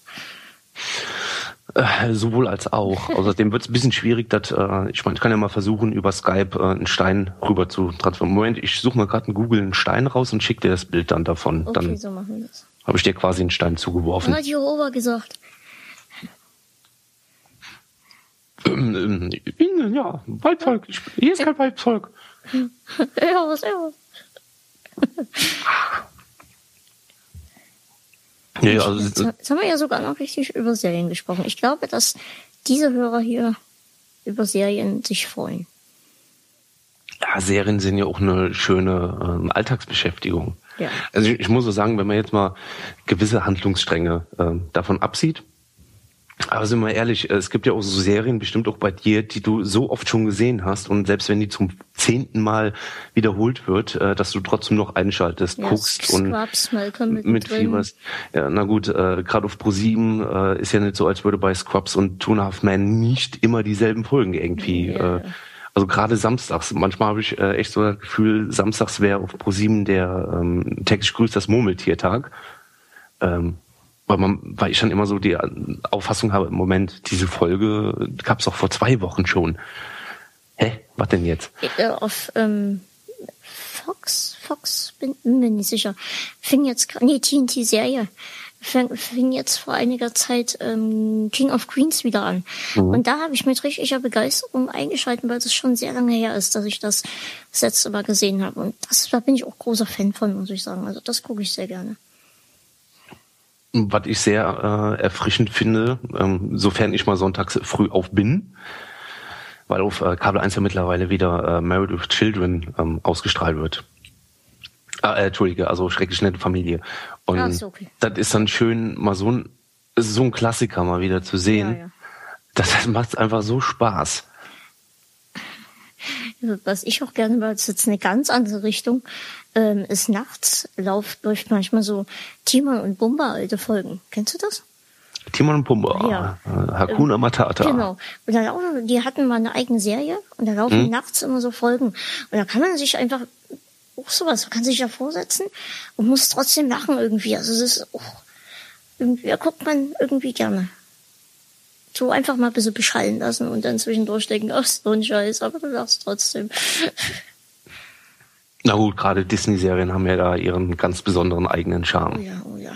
Äh, sowohl als auch. <laughs> Außerdem wird es ein bisschen schwierig, dass, äh, ich meine, ich kann ja mal versuchen, über Skype äh, einen Stein rüber zu transformieren. Moment, ich suche mal gerade in Google einen Stein raus und schicke dir das Bild dann davon. Okay, dann so machen wir das. Habe ich dir quasi einen Stein zugeworfen. Hat Jehova gesagt. Ähm, ähm, ja, Weibvolk. Hier ist kein Weibvolk. <laughs> ja, was ja. <laughs> Ja, also, jetzt, jetzt haben wir ja sogar noch richtig über Serien gesprochen. Ich glaube, dass diese Hörer hier über Serien sich freuen. Ja, Serien sind ja auch eine schöne ähm, Alltagsbeschäftigung. Ja. Also ich, ich, muss so sagen, wenn man jetzt mal gewisse Handlungsstränge ähm, davon absieht, aber sind wir ehrlich, es gibt ja auch so Serien, bestimmt auch bei dir, die du so oft schon gesehen hast und selbst wenn die zum zehnten Mal wiederholt wird, äh, dass du trotzdem noch einschaltest, ja, guckst Scrubs, und mit mitfieberst. Ja, na gut, äh, gerade auf Pro7 äh, ist ja nicht so, als würde bei Scrubs und Two and a Half Men nicht immer dieselben Folgen irgendwie. Yeah. Äh, also gerade samstags. Manchmal habe ich äh, echt so das Gefühl, samstags wäre auf Pro7 der ähm, täglich grüßt das Murmeltiertag. Ähm, weil, man, weil ich dann immer so die Auffassung habe, im Moment, diese Folge gab es auch vor zwei Wochen schon. Hä? Was denn jetzt? Äh, auf ähm, Fox, Fox, bin, mir nicht sicher. Fing jetzt, nee, TNT-Serie. fing jetzt vor einiger Zeit ähm, King of Queens wieder an. Mhm. Und da habe ich mit richtiger Begeisterung eingeschalten, weil das schon sehr lange her ist, dass ich das das letzte Mal gesehen habe. Und das, da bin ich auch großer Fan von, muss ich sagen. Also das gucke ich sehr gerne. Was ich sehr äh, erfrischend finde, ähm, sofern ich mal sonntags früh auf bin, weil auf äh, Kabel 1 ja mittlerweile wieder äh, Married with Children ähm, ausgestrahlt wird. Ah, äh, Entschuldige, also schrecklich nette Familie. Und ah, ist okay. das ist dann schön, mal so ein, so ein Klassiker mal wieder zu sehen. Ja, ja. Das, das macht einfach so Spaß. Was ich auch gerne mal, ist jetzt eine ganz andere Richtung, ähm, ist nachts läuft, läuft manchmal so Timon und Bumba alte Folgen. Kennst du das? Timon und Pumba, ja. Hakuna Matata. Genau. Und da laufen, die hatten mal eine eigene Serie und da laufen hm? nachts immer so Folgen. Und da kann man sich einfach auch sowas, man kann sich ja vorsetzen und muss trotzdem lachen irgendwie. Also das ist auch, irgendwie, da guckt man irgendwie gerne. So einfach mal ein bisschen beschallen lassen und dann zwischendurch denken, ach, so ein Scheiß, aber du lachst trotzdem. Na gut, gerade Disney-Serien haben ja da ihren ganz besonderen eigenen Charme. Oh ja, oh ja.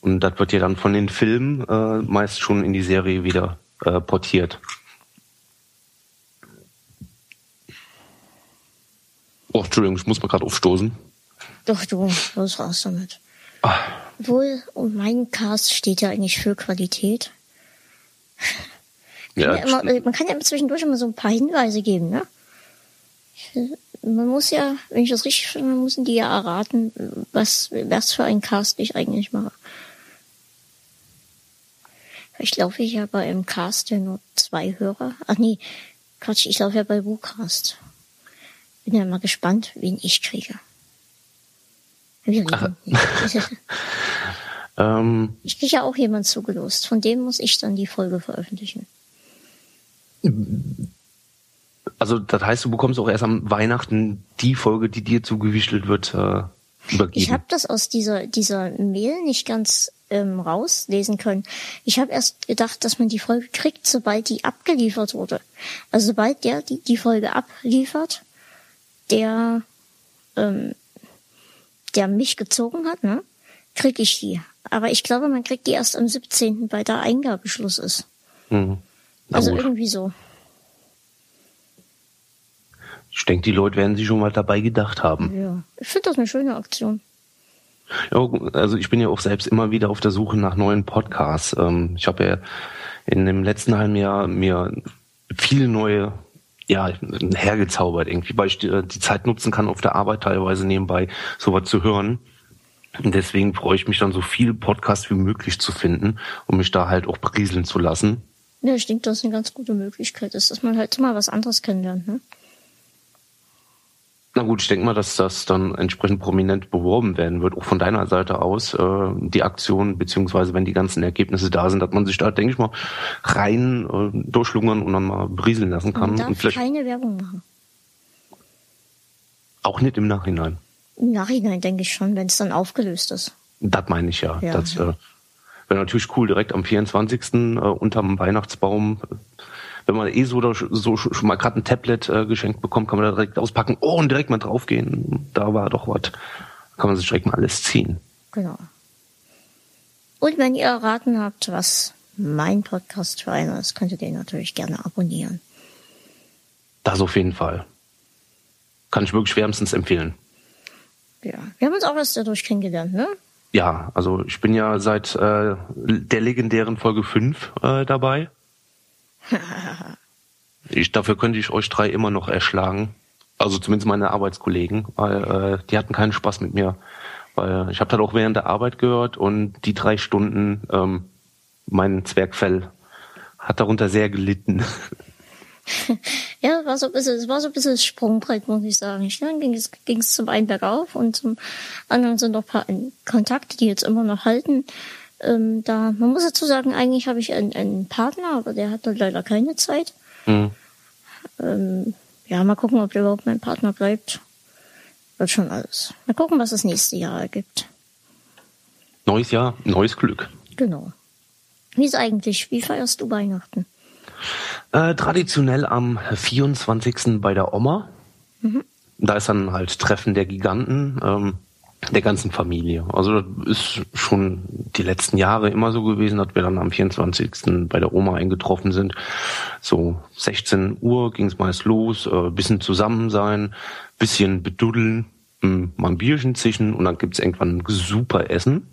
Und das wird ja dann von den Filmen äh, meist schon in die Serie wieder äh, portiert. Oh, Entschuldigung, ich muss mal gerade aufstoßen. Doch, du, los raus damit. Ah. Wohl, und mein Cast steht ja eigentlich für Qualität. Ja, ja immer, man kann ja zwischendurch immer so ein paar Hinweise geben, ne? Man muss ja, wenn ich das richtig finde, müssen die ja erraten, was, was für ein Cast ich eigentlich mache. Ich laufe ja bei einem Cast ja nur zwei Hörer. Ach nee, Quatsch, ich laufe ja bei WooCast. Bin ja mal gespannt, wen ich kriege. Wir reden. <laughs> ähm, ich kriege ja auch jemand zugelost. Von dem muss ich dann die Folge veröffentlichen. Also das heißt, du bekommst auch erst am Weihnachten die Folge, die dir zugewichtelt wird, äh, übergeben. Ich habe das aus dieser dieser Mail nicht ganz ähm, rauslesen können. Ich habe erst gedacht, dass man die Folge kriegt, sobald die abgeliefert wurde. Also sobald der die, die Folge abliefert, der ähm, der mich gezogen hat, ne, krieg ich die. Aber ich glaube, man kriegt die erst am 17., weil da Eingabeschluss ist. Mhm. Also gut. irgendwie so. Ich denke, die Leute werden sich schon mal dabei gedacht haben. Ja, ich finde das eine schöne Aktion. Ja, also ich bin ja auch selbst immer wieder auf der Suche nach neuen Podcasts. Ähm, ich habe ja in dem letzten halben Jahr mir viele neue ja, hergezaubert irgendwie, weil ich die, die Zeit nutzen kann, auf der Arbeit teilweise nebenbei sowas zu hören. Und deswegen freue ich mich dann so viele Podcasts wie möglich zu finden, um mich da halt auch berieseln zu lassen. Ja, ich denke, das ist eine ganz gute Möglichkeit ist, dass man halt immer was anderes kennenlernt, ne? Na gut, ich denke mal, dass das dann entsprechend prominent beworben werden wird, auch von deiner Seite aus, äh, die Aktion, beziehungsweise wenn die ganzen Ergebnisse da sind, dass man sich da, denke ich mal, rein äh, durchlungern und dann mal berieseln lassen kann. Man darf und vielleicht keine Werbung machen. Auch nicht im Nachhinein. Im Nachhinein denke ich schon, wenn es dann aufgelöst ist. Das meine ich ja. ja das. Äh, wäre natürlich cool, direkt am 24. Äh, unterm Weihnachtsbaum wenn man eh so, so schon mal gerade ein Tablet äh, geschenkt bekommt, kann man da direkt auspacken, oh, und direkt mal draufgehen. Da war doch was. Kann man sich direkt mal alles ziehen. Genau. Und wenn ihr erraten habt, was mein Podcast für einer ist, könnt ihr den natürlich gerne abonnieren. Das auf jeden Fall. Kann ich wirklich wärmstens empfehlen. Ja, wir haben uns auch erst dadurch kennengelernt, ne? Ja, also ich bin ja seit äh, der legendären Folge 5 äh, dabei. <laughs> ich, dafür könnte ich euch drei immer noch erschlagen. Also zumindest meine Arbeitskollegen, weil äh, die hatten keinen Spaß mit mir. Weil ich habe das auch während der Arbeit gehört und die drei Stunden, ähm, mein Zwergfell hat darunter sehr gelitten. <laughs> ja, war so ein bisschen, es war so ein bisschen Sprungbrett, muss ich sagen. Dann ging es, ging es zum einen bergauf und zum anderen sind noch ein paar Kontakte, die jetzt immer noch halten ähm, da, man muss dazu sagen, eigentlich habe ich einen, einen Partner, aber der hat halt leider keine Zeit. Mhm. Ähm, ja, mal gucken, ob der überhaupt mein Partner bleibt. Wird schon alles. Mal gucken, was das nächste Jahr ergibt. Neues Jahr, neues Glück. Genau. Wie ist eigentlich, wie feierst du Weihnachten? Äh, traditionell am 24. bei der Oma. Mhm. Da ist dann halt Treffen der Giganten. Ähm, der ganzen Familie. Also das ist schon die letzten Jahre immer so gewesen, dass wir dann am 24. bei der Oma eingetroffen sind. So 16 Uhr ging es meist los, äh, bisschen zusammen sein, bisschen beduddeln, hm, mal ein Bierchen zischen und dann gibt's irgendwann super Essen.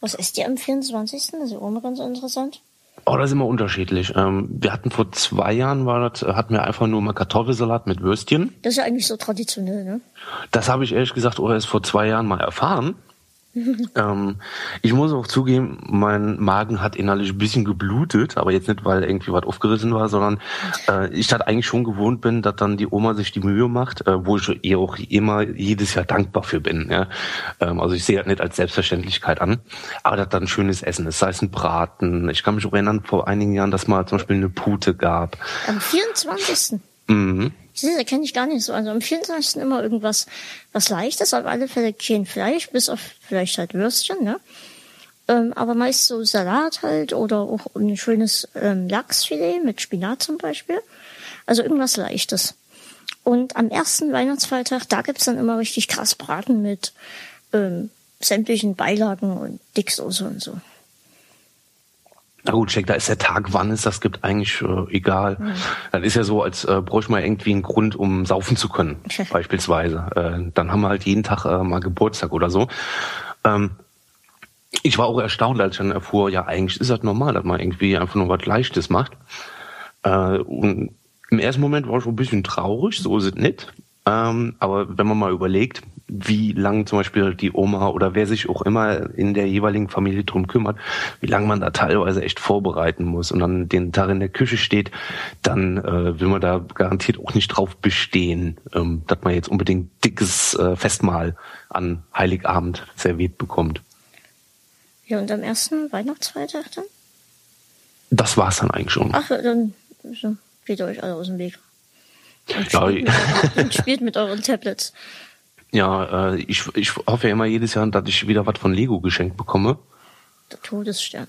Was isst ihr am 24.? Das ist auch mal ganz interessant. Oh, das ist immer unterschiedlich. Ähm, wir hatten vor zwei Jahren war das, hatten wir einfach nur mal Kartoffelsalat mit Würstchen. Das ist ja eigentlich so traditionell, ne? Das habe ich ehrlich gesagt oh, erst vor zwei Jahren mal erfahren. Ähm, ich muss auch zugeben, mein Magen hat innerlich ein bisschen geblutet, aber jetzt nicht, weil irgendwie was aufgerissen war, sondern äh, ich halt eigentlich schon gewohnt bin, dass dann die Oma sich die Mühe macht, äh, wo ich ihr auch immer jedes Jahr dankbar für bin. Ja? Ähm, also ich sehe das nicht als Selbstverständlichkeit an, aber dass dann schönes Essen ist, sei es ein Braten. Ich kann mich auch erinnern, vor einigen Jahren, dass mal zum Beispiel eine Pute gab. Am 24. Mhm. Das kenne ich gar nicht so. Also am 24. immer irgendwas, was leichtes, auf alle Fälle kein Fleisch, bis auf vielleicht halt Würstchen, ne? Ähm, aber meist so Salat halt oder auch ein schönes ähm, Lachsfilet mit Spinat zum Beispiel. Also irgendwas Leichtes. Und am ersten Weihnachtsfeiertag, da gibt's dann immer richtig krass Braten mit ähm, sämtlichen Beilagen und Dicksoße und so. Na gut, check, da ist der Tag, wann es das gibt, eigentlich äh, egal. Mhm. Das ist ja so, als äh, bräuchte man irgendwie einen Grund, um saufen zu können, <laughs> beispielsweise. Äh, dann haben wir halt jeden Tag äh, mal Geburtstag oder so. Ähm, ich war auch erstaunt, als ich dann erfuhr, ja, eigentlich ist das normal, dass man irgendwie einfach nur was Leichtes macht. Äh, und im ersten Moment war ich schon ein bisschen traurig, so ist es nicht. Ähm, aber wenn man mal überlegt, wie lang zum Beispiel die Oma oder wer sich auch immer in der jeweiligen Familie drum kümmert, wie lange man da teilweise echt vorbereiten muss und dann den Tag in der Küche steht, dann äh, will man da garantiert auch nicht drauf bestehen, ähm, dass man jetzt unbedingt dickes äh, Festmahl an Heiligabend serviert bekommt. Ja, und am ersten Weihnachtsfeiertag dann? Das war's dann eigentlich schon. Ach, dann geht euch alle aus dem Weg. Und spielt, ja, mit, und spielt mit euren Tablets. Ja, äh, ich, ich hoffe ja immer jedes Jahr, dass ich wieder was von Lego geschenkt bekomme. Der Todesstern.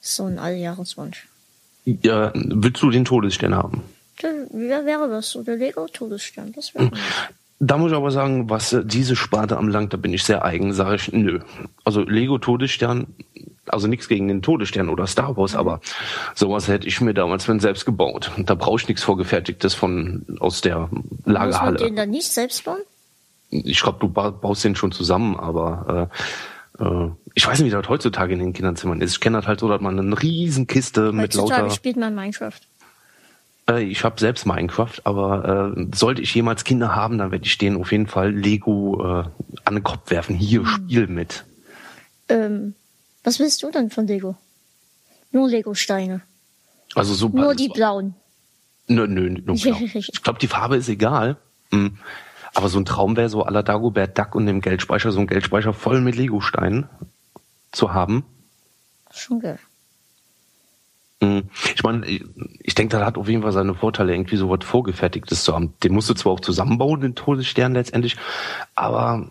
So ein Alljahreswunsch. Ja, willst du den Todesstern haben? Wer wäre das so? Der Lego-Todesstern. Das wäre. Hm. Da muss ich aber sagen, was äh, diese Sparte anlangt, da bin ich sehr eigen, sage ich, nö. Also Lego Todesstern, also nichts gegen den Todesstern oder Star Wars, mhm. aber sowas hätte ich mir damals wenn selbst gebaut. Da brauche ich nichts vorgefertigtes von aus der Lagerhalle. Muss man den dann nicht selbst bauen? Ich glaube, du baust den schon zusammen, aber äh, äh, ich weiß nicht, wie das heutzutage in den Kinderzimmern ist. Ich kenne das halt so, dass man eine riesen Kiste heutzutage mit lauter... Heutzutage spielt man Minecraft. Äh, ich habe selbst Minecraft, aber äh, sollte ich jemals Kinder haben, dann werde ich denen auf jeden Fall Lego äh, an den Kopf werfen. Hier, hm. spiel mit. Ähm, was willst du denn von Lego? Nur Lego-Steine. Also so Nur die blauen. Nö, nö, nur <laughs> blau. ich glaube, die Farbe ist egal. Hm. Aber so ein Traum wäre so aller Dagobert Duck und dem Geldspeicher, so ein Geldspeicher voll mit Lego-Steinen zu haben. Schon geil. Hm. Ich meine, ich denke, das hat auf jeden Fall seine Vorteile, irgendwie so was Vorgefertigtes zu haben. Den musst du zwar auch zusammenbauen, den Todesstern letztendlich, aber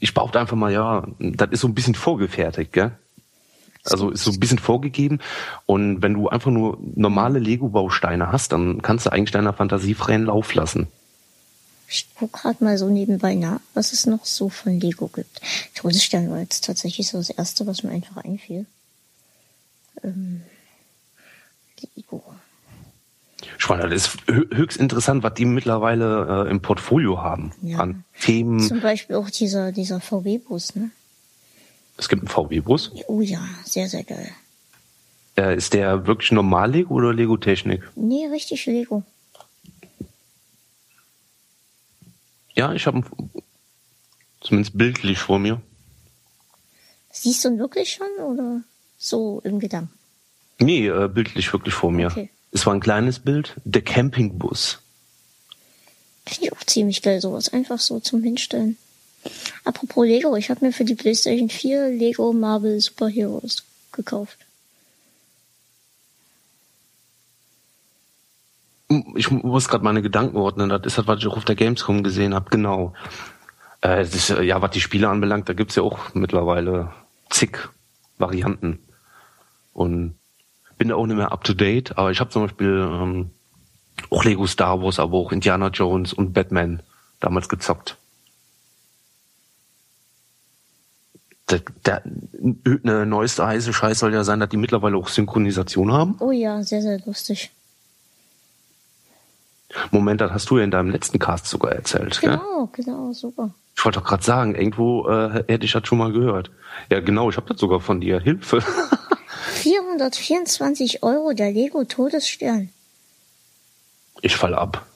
ich behaupte einfach mal, ja, das ist so ein bisschen vorgefertigt, gell? Also ist so ein bisschen vorgegeben. Und wenn du einfach nur normale Lego-Bausteine hast, dann kannst du eigentlich deiner Fantasie freien Lauf lassen. Ich guck gerade mal so nebenbei nach, was es noch so von Lego gibt. Todesstern war jetzt tatsächlich so das erste, was mir einfach einfiel. Ähm, Lego. Spannend, das ist höchst interessant, was die mittlerweile äh, im Portfolio haben ja. an Themen. Zum Beispiel auch dieser, dieser VW-Bus, ne? Es gibt einen VW-Bus? Oh ja, sehr, sehr geil. Äh, ist der wirklich normal Lego oder Lego Technik? Nee, richtig Lego. Ja, ich habe zumindest bildlich vor mir. Siehst du ihn wirklich schon oder so im Gedanken? Nee, äh, bildlich wirklich vor mir. Okay. Es war ein kleines Bild, der Campingbus. Finde ich auch ziemlich geil, sowas einfach so zum Hinstellen. Apropos Lego, ich habe mir für die PlayStation 4 Lego Marvel Super Heroes gekauft. ich muss gerade meine Gedanken ordnen. Das ist das, was ich auch auf der Gamescom gesehen habe, genau. Äh, ist, äh, ja, was die Spiele anbelangt, da gibt es ja auch mittlerweile zig Varianten. Und bin da auch nicht mehr up to date, aber ich habe zum Beispiel ähm, auch Lego Star Wars, aber auch Indiana Jones und Batman damals gezockt. Der, der, ne der neueste heiße Scheiß soll ja sein, dass die mittlerweile auch Synchronisation haben. Oh ja, sehr, sehr lustig. Moment, das hast du ja in deinem letzten Cast sogar erzählt. Genau, gell? genau, super. Ich wollte doch gerade sagen, irgendwo äh, hätte ich das schon mal gehört. Ja, genau, ich habe das sogar von dir. Hilfe. <laughs> <laughs> 424 Euro der Lego Todesstern. Ich fall ab.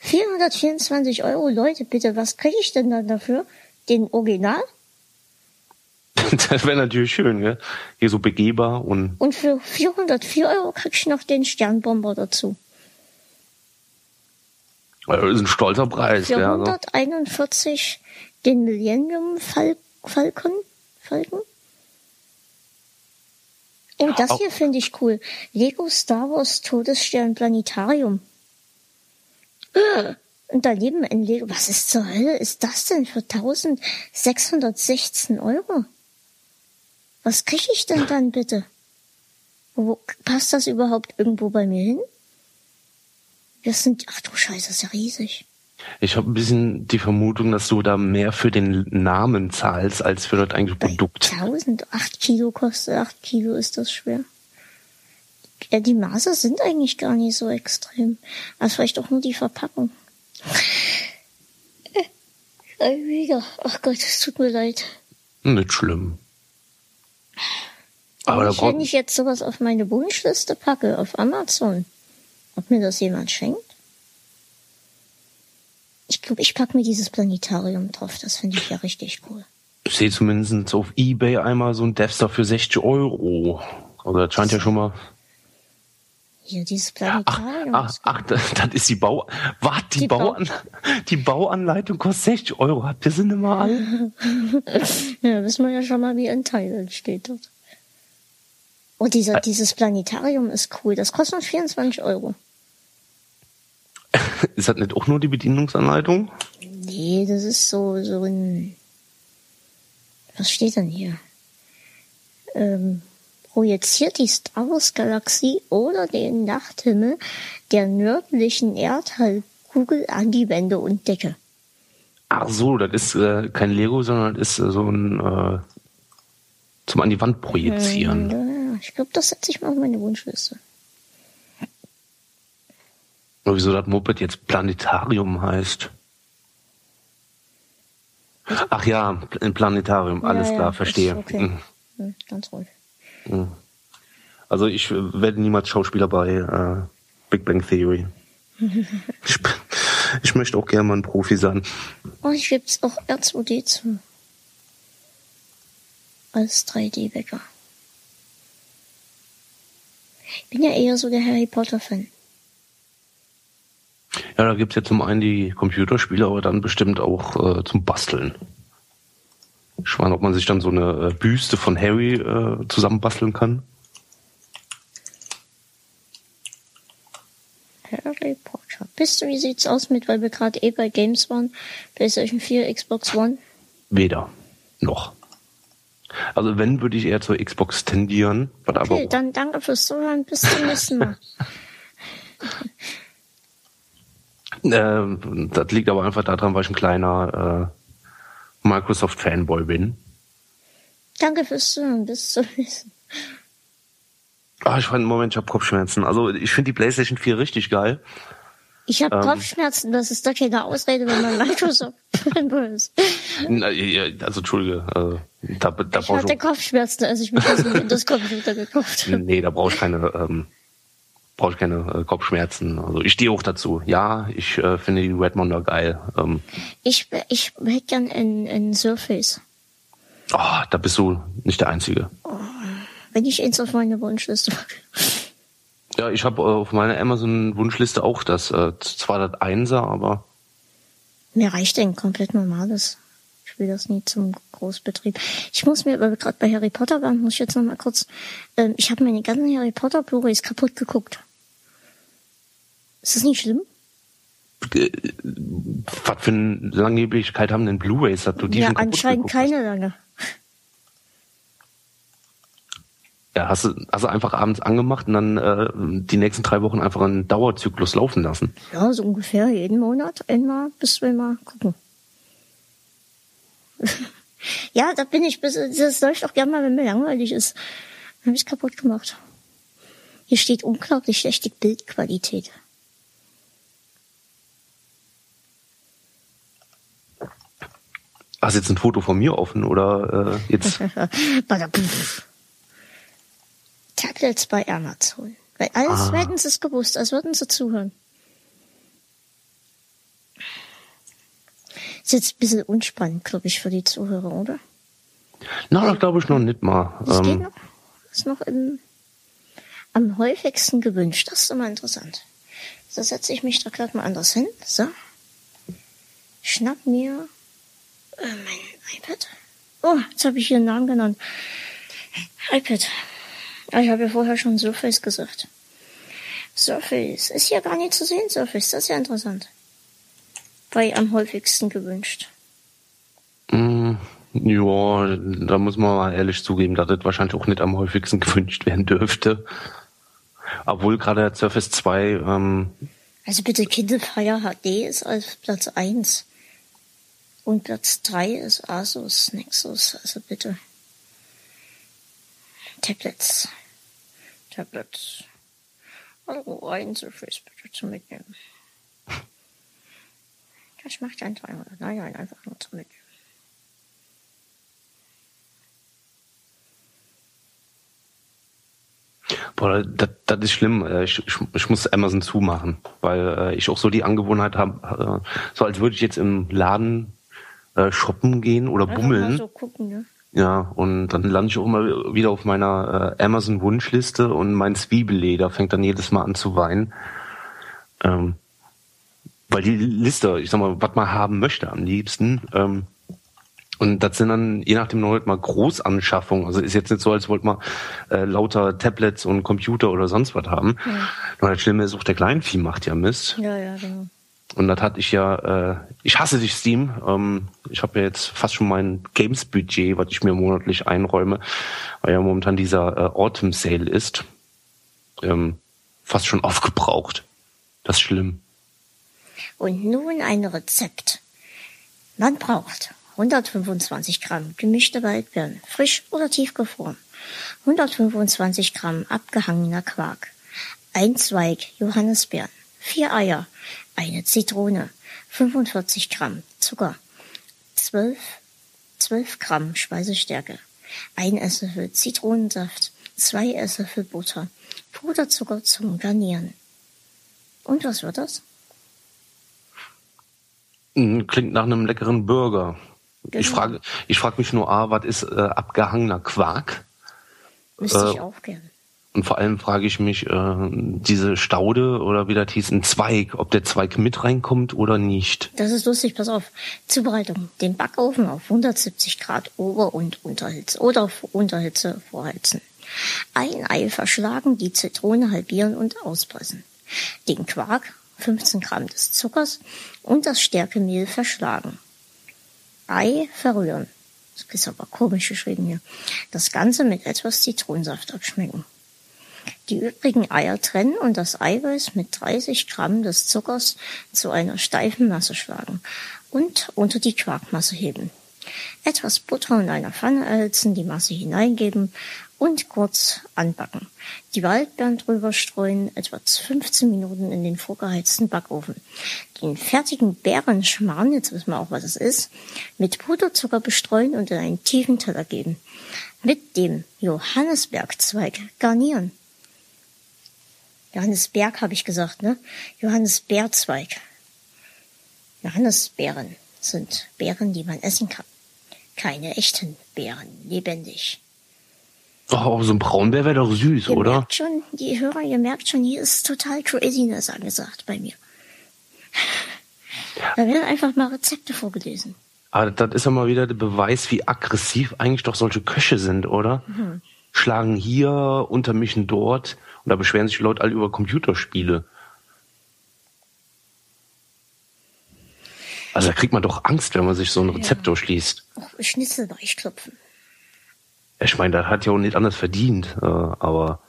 424 Euro, Leute, bitte, was kriege ich denn dann dafür? Den Original? <laughs> Das wäre natürlich schön, gell? Hier so begehbar und. Und für 404 Euro krieg ich noch den Sternbomber dazu. Das ist ein stolzer Preis, Für ja. 141 den Millennium Fal Falcon. Falcon? Oh, das hier finde ich cool. Lego Star Wars Todesstern Planetarium. Und daneben ein Lego. Was ist zur Hölle ist das denn für 1616 Euro? Was kriege ich denn dann bitte? Wo, passt das überhaupt irgendwo bei mir hin? Das sind, ach du Scheiße, das ist ja riesig. Ich habe ein bisschen die Vermutung, dass du da mehr für den Namen zahlst, als für das eigentliche Produkt. 1000, 8 Kilo kostet, 8 Kilo ist das schwer. Ja, die Maße sind eigentlich gar nicht so extrem. Also vielleicht auch nur die Verpackung. Äh, wieder. Ach Gott, es tut mir leid. Nicht schlimm. Aber da ich, wenn ich jetzt sowas auf meine Wunschliste packe, auf Amazon, ob mir das jemand schenkt? Ich glaube, ich packe mir dieses Planetarium drauf. Das finde ich ja richtig cool. ich sehe zumindest auf Ebay einmal so ein Death Star für 60 Euro. Also das scheint ja schon mal. Hier, dieses Ach, Planetarium. ach, ist ach das, <laughs> das ist die Bau. Was? Die, Die Bau- Bauan, <laughs> die Bauanleitung kostet 60 Euro. Habt ihr sie nicht mal alle? <laughs> Ja, wissen wir ja schon mal, wie Untitled steht dort. Oh, dieser, dieses Planetarium ist cool. Das kostet nur 24 Euro. <laughs> Ist das nicht auch nur die Bedienungsanleitung? Nee, das ist so, so ein, was steht denn hier? Ähm, projiziert die Star Wars Galaxie oder den Nachthimmel der nördlichen Erdhalbkugel an die Wände und Decke. Ach so, das ist äh, kein Lego, sondern das ist äh, so ein äh, zum an die Wand projizieren. Ja, ich glaube, das setze ich mal auf meine Wunschliste. Aber wieso das Moped jetzt Planetarium heißt? Ach ja, ein Planetarium, alles Ja, ja, klar, ist verstehe. okay. Mhm. Hm, ganz ruhig. Also ich äh, werde niemals Schauspieler bei äh, Big Bang Theory. <laughs> ich, ich möchte auch gerne mal ein Profi sein. Oh, ich gibt's auch R2D2. Als 3D-Wecker. Ich bin ja eher so der Harry Potter-Fan. Ja, da gibt's ja zum einen die Computerspiele, aber dann bestimmt auch äh, zum Basteln. Ich meine, ob man sich dann so eine äh, Büste von Harry äh, zusammenbasteln kann. Harry Potter. Bist du, wie sieht's aus mit, weil wir gerade eh bei Games waren? PlayStation 4, Xbox One? Weder. Noch. Also wenn, würde ich eher zur Xbox tendieren. Was aber Okay, dann danke fürs Zuhören. Bis zum <laughs> nächsten Mal. Äh, das liegt aber einfach daran, weil ich ein kleiner äh, Microsoft-Fanboy bin. danke fürs Zuhören. Bis zum nächsten Mal. Ah, ich fand, Moment, ich habe Kopfschmerzen. Also ich finde die PlayStation 4 richtig geil. Ich habe Ähm. Kopfschmerzen. Das ist doch keine Ausrede, wenn man <laughs> Microsoft-Fanboy ist. Na, ja, Also Entschuldige, äh, da, da Ich hatte Kopfschmerzen, als ich mir diesen Windows-Computer gekauft <laughs> habe. nee, da brauche ich keine, ähm, brauche ich keine äh, Kopfschmerzen. Also ich stehe auch dazu. Ja, ich äh, finde die Redmonder geil. Ähm, Ich, ich hätte gern ein, ein Surface. oh, da bist du nicht der Einzige. Wenn ich eins auf meine Wunschliste. Ja, ich habe äh, auf meiner Amazon-Wunschliste auch das, äh, zwar das Einser, aber Mir reicht ein komplett normales. Ich will das nie zum Großbetrieb. Ich muss mir, weil wir gerade bei Harry Potter waren, muss ich jetzt noch mal kurz. Ähm, ich habe meine ganzen Harry Potter Blu-rays kaputt geguckt. Ist das nicht schlimm? äh, was für eine Langlebigkeit haben denn Blu-rays, ja, anscheinend keine lange. Ja, hast du, hast du einfach abends angemacht und dann äh, die nächsten drei Wochen einfach einen Dauerzyklus laufen lassen. Ja, so ungefähr jeden Monat einmal bis zweimal gucken. <laughs> Ja, da bin ich das läuft auch gerne mal, wenn mir langweilig ist. Dann habe ich kaputt gemacht. Hier steht unglaublich schlechte Bildqualität. Hast du jetzt ein Foto von mir offen oder äh, jetzt? <laughs> Tablets bei Amazon. Weil alles ah. hätten sie es gewusst, als würden sie zuhören. Ist jetzt ein bisschen unspannend, glaube ich, für die Zuhörer, oder? Na, das glaube ich noch nicht mal. Das ähm, geht noch. Ist noch im, am häufigsten gewünscht. Das ist immer interessant. So setze ich mich da gerade mal anders hin. So. Schnapp mir äh, mein iPad. Oh, jetzt habe ich hier einen Namen genannt. iPad. Ah, ich habe ja vorher schon Surface gesagt. Surface. Ist hier gar nicht zu sehen, Surface. Das ist ja interessant. Bei am häufigsten gewünscht. Mm, ja, da muss man mal ehrlich zugeben, dass das wahrscheinlich auch nicht am häufigsten <laughs> gewünscht werden dürfte. Obwohl gerade der Surface 2. Ähm also bitte Kindle Fire HD ist als Platz 1. Und Platz 3 ist Asus Nexus. Also bitte. Tablets. Tablets. Also ein Surface bitte zum Mitnehmen. Das macht ein 300. Nein, nein, einfach nur zum Mitnehmen. Boah, das, das ist schlimm. Äh, ich, ich, ich muss Amazon zumachen, weil äh, ich auch so die Angewohnheit habe, äh, so als würde ich jetzt im Laden shoppen gehen oder Einfach bummeln. So gucken, ne? Ja, und dann lande ich auch immer wieder auf meiner äh, Amazon-Wunschliste und mein Zwiebelleder fängt dann jedes Mal an zu weinen. Ähm, weil die Liste, ich sag mal, was man haben möchte am liebsten, ähm, und das sind dann je nachdem noch mal Großanschaffungen. Also ist jetzt nicht so, als wollte man äh, lauter Tablets und Computer oder sonst was haben. Ja. Nur das Schlimme ist auch, der Kleinvieh macht ja Mist. Ja, ja, genau. Und das hatte ich ja, äh, ich hasse dich, Steam. Ähm, ich habe ja jetzt fast schon mein Games-Budget, was ich mir monatlich einräume, weil ja momentan dieser äh, Autumn Sale ist, ähm, fast schon aufgebraucht. Das ist schlimm. Und nun ein Rezept. Man braucht 125 Gramm gemischte Waldbeeren, frisch oder tiefgefroren, 125 Gramm abgehangener Quark, ein Zweig Johannisbeeren, vier Eier, eine Zitrone, 45 Gramm Zucker, 12, 12 Gramm Speisestärke, ein Esslöffel Zitronensaft, zwei Esslöffel Butter, Puderzucker zum Garnieren. Und was wird das? Hm, klingt nach einem leckeren Burger. Genau. Ich frage, ich frage mich nur, A, was ist äh, abgehangener Quark? Wüsste äh, ich auch gern. Und vor allem frage ich mich, äh, diese Staude oder wie das hieß, ein Zweig, ob der Zweig mit reinkommt oder nicht. Das ist lustig, pass auf. Zubereitung. Den Backofen auf 170 Grad Ober- und Unterhitze oder Unterhitze vorheizen. Ein Ei verschlagen, die Zitrone halbieren und auspressen. Den Quark, 15 Gramm des Zuckers und das Stärkemehl verschlagen. Ei verrühren. Das ist aber komisch geschrieben hier. Das Ganze mit etwas Zitronensaft abschmecken. Die übrigen Eier trennen und das Eiweiß mit 30 Gramm des Zuckers zu einer steifen Masse schlagen und unter die Quarkmasse heben. Etwas Butter in einer Pfanne erhitzen, die Masse hineingeben und kurz anbacken. Die Waldbeeren drüber streuen, etwa 15 Minuten in den vorgeheizten Backofen. Den fertigen Beerenschmarrn, jetzt wissen wir auch, was es ist, mit Puderzucker bestreuen und in einen tiefen Teller geben. Mit dem Johannisbergzweig garnieren. Johannisberg habe ich gesagt, ne? Johannisbeerzweig. Johannisbeeren sind Beeren, die man essen kann. Keine echten Beeren, lebendig. Oh, so ein Braunbär wäre doch süß, ihr oder? Merkt schon, die Hörer, ihr merkt schon, hier ist total Craziness angesagt bei mir. Da werden einfach mal Rezepte vorgelesen. Aber das ist ja mal wieder der Beweis, wie aggressiv eigentlich doch solche Köche sind, oder? Mhm. Schlagen hier, untermischen dort und da beschweren sich die Leute alle über Computerspiele. Also da kriegt man doch Angst, wenn man sich so ein Rezept ja. durchliest. Oh, Schnitzel weichklopfen. Ich meine, das hat ja auch nicht anders verdient, äh, aber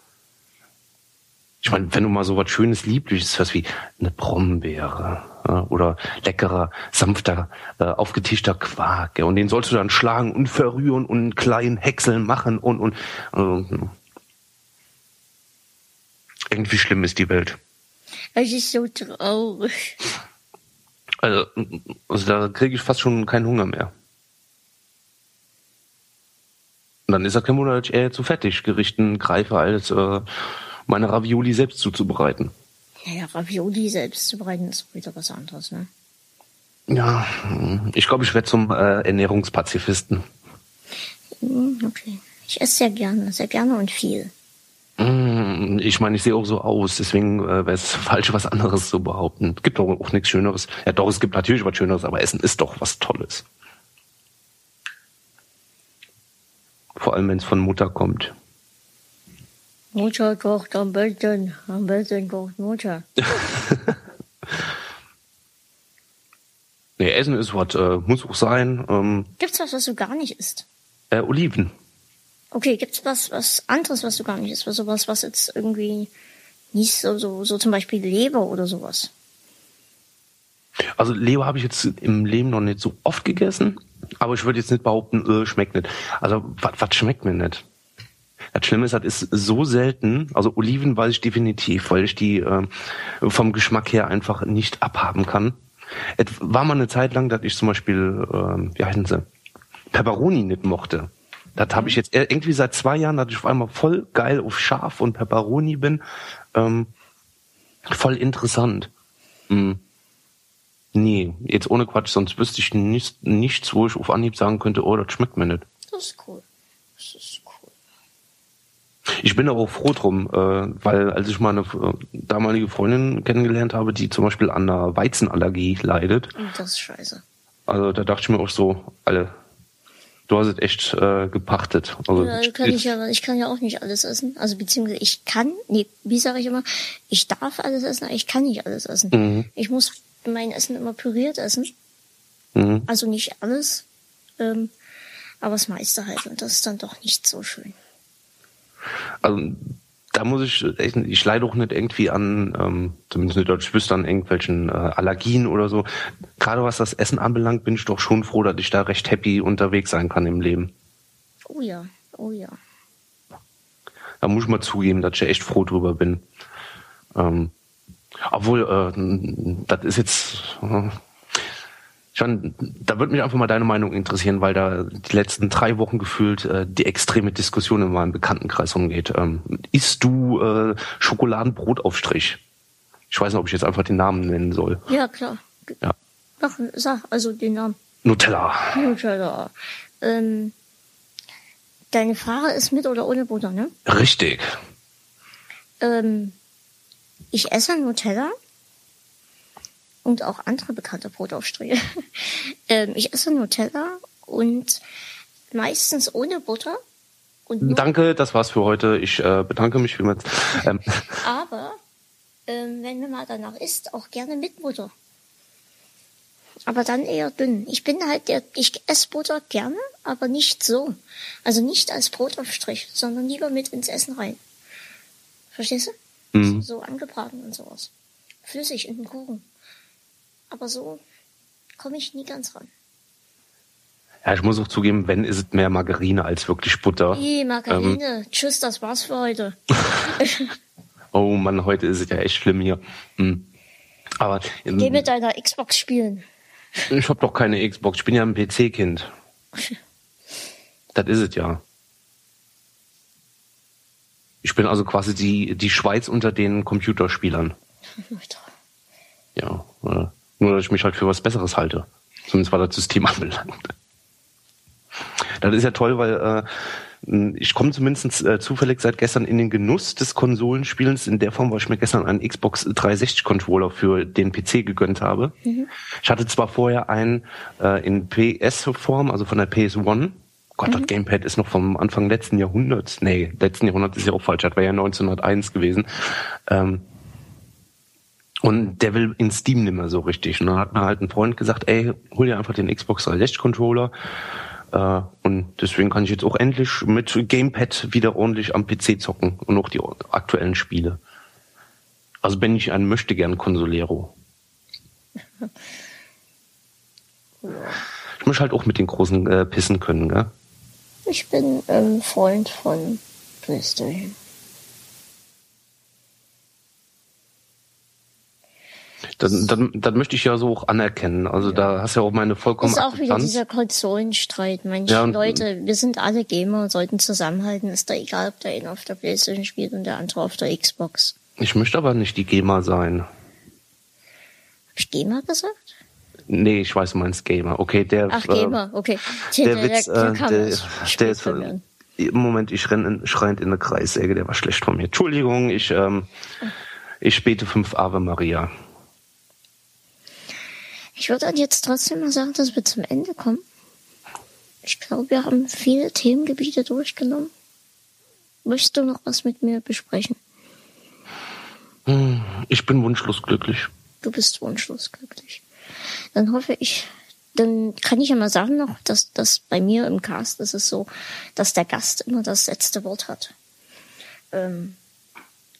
ich meine, wenn du mal so was Schönes, Liebliches hast wie eine Brombeere oder leckerer, sanfter, äh, aufgetischter Quark. Und den sollst du dann schlagen und verrühren und kleinen Häckseln machen und und äh, irgendwie schlimm ist die Welt. Es ist so traurig. Also, also da kriege ich fast schon keinen Hunger mehr. Und dann ist er kein Wunder, dass ich eher zu Fertiggerichten greife, als äh, meine Ravioli selbst zuzubereiten. Ja, Ravioli selbst zubereiten ist wieder was anderes, ne? Ja, ich glaube, ich werde zum äh, Ernährungspazifisten. Hm, Okay. Ich esse sehr gerne, sehr gerne und viel. Mm, Ich meine, ich sehe auch so aus, deswegen äh, wäre es <laughs> falsch, was anderes zu behaupten. Es gibt doch auch nichts Schöneres. Ja, doch, es gibt natürlich was Schöneres, aber Essen ist doch was Tolles. Vor allem, wenn es von Mutter kommt. Mutter kocht am besten, am besten kocht Mutter. <laughs> Nee, Essen ist was, äh, muss auch sein. Ähm, Gibt's was, was du gar nicht isst? äh, Oliven. Okay, gibt's was, was anderes, was du gar nicht isst? Was sowas, was jetzt irgendwie nicht so, so, so zum Beispiel Leber oder sowas? Also Leber habe ich jetzt im Leben noch nicht so oft gegessen, aber ich würde jetzt nicht behaupten, äh, schmeckt nicht. Also was was schmeckt mir nicht? Das Schlimme ist, das ist so selten. Also Oliven weiß ich definitiv, weil ich die äh, vom Geschmack her einfach nicht abhaben kann. Es war mal eine Zeit lang, dass ich zum Beispiel, äh, wie heißen sie, Pepperoni nicht mochte. Das habe ich jetzt irgendwie seit zwei Jahren, dass ich auf einmal voll geil auf Schaf und Pepperoni bin. Ähm, voll interessant. Mm. Nee, jetzt ohne Quatsch, sonst wüsste ich nicht, nichts, wo ich auf Anhieb sagen könnte, oh, das schmeckt mir nicht. Das ist cool. Das ist cool. Ich bin aber auch froh drum, äh, weil als ich meine äh, damalige Freundin kennengelernt habe, die zum Beispiel an einer Weizenallergie leidet, das ist scheiße. also da dachte ich mir auch so, alle, du hast es echt äh, gepachtet. Also, Ja, kann ich, ja, ich kann ja auch nicht alles essen. Also beziehungsweise ich kann, nee, wie sage ich immer, ich darf alles essen, aber ich kann nicht alles essen. Mhm. Ich muss mein Essen immer püriert essen. Mhm. Also nicht alles, ähm, aber das meiste halt. Und das ist dann doch nicht so schön. Also da muss ich echt, ich leide auch nicht irgendwie an, ähm, zumindest nicht, ich wüsste an irgendwelchen äh, Allergien oder so. Gerade was das Essen anbelangt, bin ich doch schon froh, dass ich da recht happy unterwegs sein kann im Leben. Oh ja, oh ja. Da muss ich mal zugeben, dass ich echt froh drüber bin. Ähm, obwohl, äh, das ist jetzt, äh, schon, da würde mich einfach mal deine Meinung interessieren, weil da die letzten drei Wochen gefühlt äh, die extreme Diskussion in meinem Bekanntenkreis umgeht. Ähm, isst du äh, Schokoladenbrotaufstrich? Ich weiß nicht, ob ich jetzt einfach den Namen nennen soll. Ja, klar. Ja. Ach, sag, also den Namen. Nutella. Nutella. Ähm, deine Frage ist mit oder ohne Butter, ne? Richtig. Ähm, ich esse Nutella und auch andere bekannte Brotaufstriche. <laughs> ähm, ich esse Nutella und meistens ohne Butter. Danke, das war's für heute. Ich äh, bedanke mich vielmals. <laughs> Ähm, <laughs> Aber ähm, wenn mir mal danach isst, auch gerne mit Butter. Aber dann eher dünn. Ich bin halt der, ich esse Butter gerne, aber nicht so. Also nicht als Brotaufstrich, sondern lieber mit ins Essen rein. Verstehst du? Mhm. So angebraten und sowas. Flüssig in den Kuchen. Aber so komme ich nie ganz ran. ja, ich muss auch zugeben, wenn ist es mehr Margarine als wirklich Butter. Hey, Margarine. Tschüss, das war's für heute. <laughs> Oh Mann, heute ist es ja echt schlimm hier. Hm. Aber ähm, Geh mit deiner Xbox spielen. ich habe doch keine Xbox. Ich bin ja ein PC-Kind. <laughs> Das ist es ja. Ich bin also quasi die, die Schweiz unter den Computerspielern. Ja. äh, Nur, dass ich mich halt für was Besseres halte. Zumindest was das System <laughs> anbelangt. Das ist ja toll, weil äh, ich komme zumindest äh, zufällig seit gestern in den Genuss des Konsolenspielens in der Form, weil ich mir gestern einen Xbox 360 Controller für den PC gegönnt habe. Ich hatte zwar vorher einen äh, in PS-Form, also von der PS1. Gott, das Gamepad ist noch vom Anfang letzten Jahrhunderts. Nee, letzten Jahrhundert ist ja auch falsch. Das war ja 1901 gewesen. Ähm, und der will in Steam nicht mehr so richtig. Und dann hat mir halt ein Freund gesagt, ey, hol dir einfach den Xbox 360 Controller. Äh, und deswegen kann ich jetzt auch endlich mit Gamepad wieder ordentlich am PC zocken und auch die aktuellen Spiele. Also bin ich ein möchte gern Consolero. ja. <laughs> Ich muss halt auch mit den Großen äh, pissen können, gell? Ich bin ähm, Freund von PlayStation. Dann, dann, dann möchte ich ja so auch anerkennen. Also ja. da hast du ja auch meine vollkommen Das ist auch wieder dieser Konsolenstreit. Manche ja, Leute, wir sind alle Gamer und sollten zusammenhalten. Ist da egal, ob der eine auf der Playstation spielt und der andere auf der Xbox. Ich möchte aber nicht die Gamer sein. Hab ich Gamer gesagt? Nee, ich weiß, du meinst Gamer. Okay, der. Ach, Gamer, okay. Der, der Witz, der, der, der, der ist. Im Moment, ich renne in, schreiend in eine Kreissäge, der war schlecht von mir. Entschuldigung, ich, ähm, ich späte fünf Ave Maria. Ich würde dann jetzt trotzdem mal sagen, dass wir zum Ende kommen. Ich glaube, wir haben viele Themengebiete durchgenommen. Möchtest du noch was mit mir besprechen? Hm, ich bin wunschlos glücklich. Du bist wunschlos glücklich. Dann hoffe ich, dann kann ich ja mal sagen noch, dass dass bei mir im Cast ist es so, dass der Gast immer das letzte Wort hat. Ähm,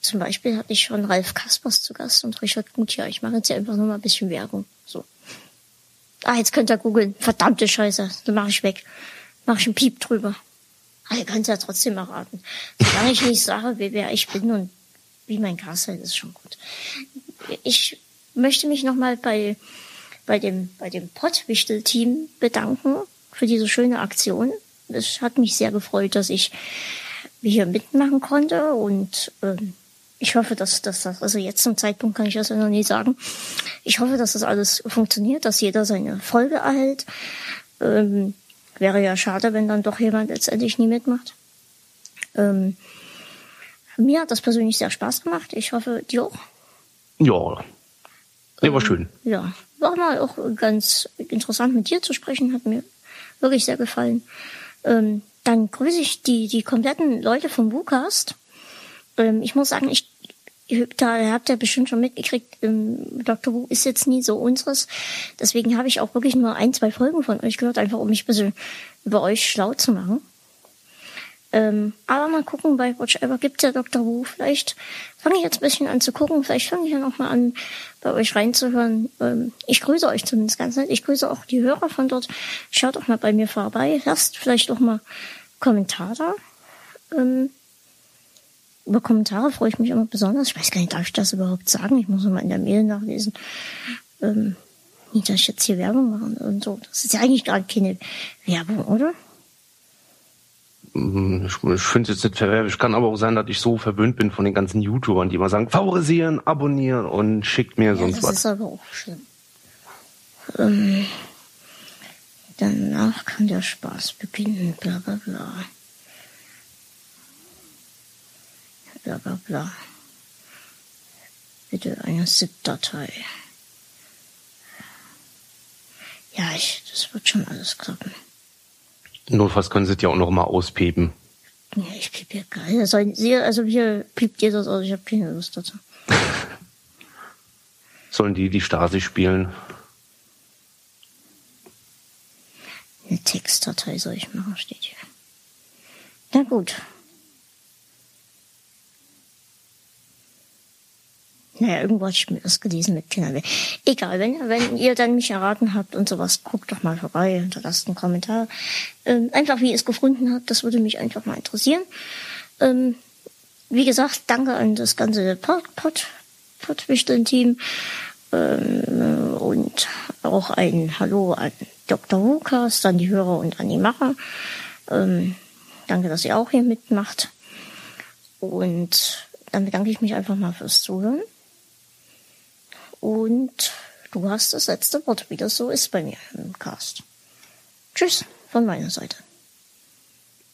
zum Beispiel hatte ich schon Ralf Kaspers zu Gast und Richard Gutjahr. Ich mache jetzt ja einfach nur mal ein bisschen Werbung. Ah, jetzt könnt ihr googeln. Verdammte Scheiße. Dann mache ich weg. Mache ich einen Piep drüber. Aber ihr könnt ja trotzdem erraten. Solange ich nicht sage, wer ich bin und wie mein Cast ist, ist schon gut. Ich möchte mich nochmal bei, bei dem, bei dem Pottwichtel-Team bedanken für diese schöne Aktion. Es hat mich sehr gefreut, dass ich hier mitmachen konnte und ähm, ich hoffe, dass, dass das, also jetzt zum Zeitpunkt kann ich das ja noch nie sagen. Ich hoffe, dass das alles funktioniert, dass jeder seine Folge erhält. Ähm, wäre ja schade, wenn dann doch jemand letztendlich nie mitmacht. Ähm, mir hat das persönlich sehr Spaß gemacht. Ich hoffe, dir auch. Ja. Nee, war ähm, schön. Ja. War mal auch ganz interessant mit dir zu sprechen, hat mir wirklich sehr gefallen. Ähm, dann grüße ich die, die kompletten Leute vom WooCast. Ähm, ich muss sagen, ich da habt ihr bestimmt schon mitgekriegt, ähm, Dr. Who ist jetzt nie so unseres. Deswegen habe ich auch wirklich nur ein, zwei Folgen von euch gehört, einfach um mich ein bisschen über euch schlau zu machen. Ähm, aber mal gucken, bei Watch Ever gibt's ja Dr. Who. Vielleicht fange ich jetzt ein bisschen an zu gucken. Vielleicht fange ich ja noch mal an, bei euch reinzuhören. Ähm, ich grüße euch zumindest ganz nett. Ich grüße auch die Hörer von dort. Schaut doch mal bei mir vorbei. Lasst vielleicht auch mal Kommentare da. Ähm, über Kommentare freue ich mich immer besonders. Ich weiß gar nicht, darf ich das überhaupt sagen? Ich muss mal in der Mail nachlesen. Ähm, nicht, dass ich jetzt hier Werbung mache und so. Das ist ja eigentlich gar keine Werbung, oder? Mm, ich, ich finde es jetzt nicht verwerflich. Kann aber auch sein, dass ich so verwöhnt bin von den ganzen YouTubern, die immer sagen, favorisieren, abonnieren und schickt mir ja, sonst das was. Das ist aber auch schlimm. Ähm, danach kann der Spaß beginnen, bla bla bla. Bla bla bla. Bitte eine ZIP-Datei. Ja, ich, das wird schon alles klappen. Notfalls können Sie es ja auch noch mal auspiepen. Ja, ich piep ja geil. Also, also hier piept jeder aus, ich habe keine Lust dazu. <laughs> Sollen die die Stasi spielen? Eine Textdatei soll ich machen, steht hier. Na gut. Naja, irgendwo hatte ich mir das gelesen mit Kindern. Egal, wenn, wenn ihr dann mich erraten habt und sowas, guckt doch mal vorbei, hinterlasst einen Kommentar. Ähm, einfach wie ihr es gefunden habt, das würde mich einfach mal interessieren. Ähm, wie gesagt, danke an das ganze Pottwichteln-Team ähm, und auch ein Hallo an Dr. Lukas, an die Hörer und an die Macher. Ähm, danke, dass ihr auch hier mitmacht. Und dann bedanke ich mich einfach mal fürs Zuhören. Und du hast das letzte Wort, wie das so ist bei mir im Cast. Tschüss von meiner Seite.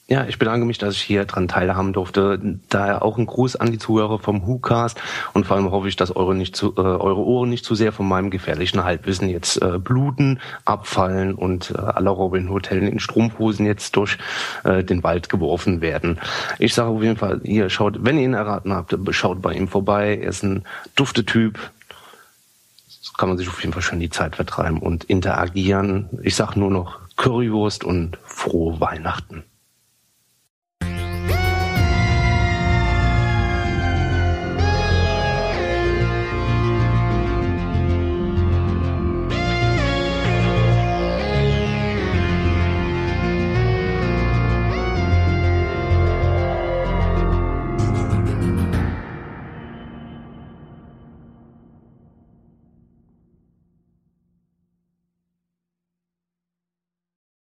Ja, ich bedanke mich, dass ich hier dran teilhaben durfte. Daher auch ein Gruß an die Zuhörer vom WhoCast und vor allem hoffe ich, dass eure, nicht zu, äh, eure Ohren nicht zu sehr von meinem gefährlichen Halbwissen jetzt äh, bluten, abfallen und äh, aller Robin Hotel in Strumpfhosen jetzt durch äh, den Wald geworfen werden. Ich sage auf jeden Fall, ihr schaut, wenn ihr ihn erraten habt, schaut bei ihm vorbei. Er ist ein dufte Typ, kann man sich auf jeden Fall schon die Zeit vertreiben und interagieren. Ich sag nur noch Currywurst und frohe Weihnachten.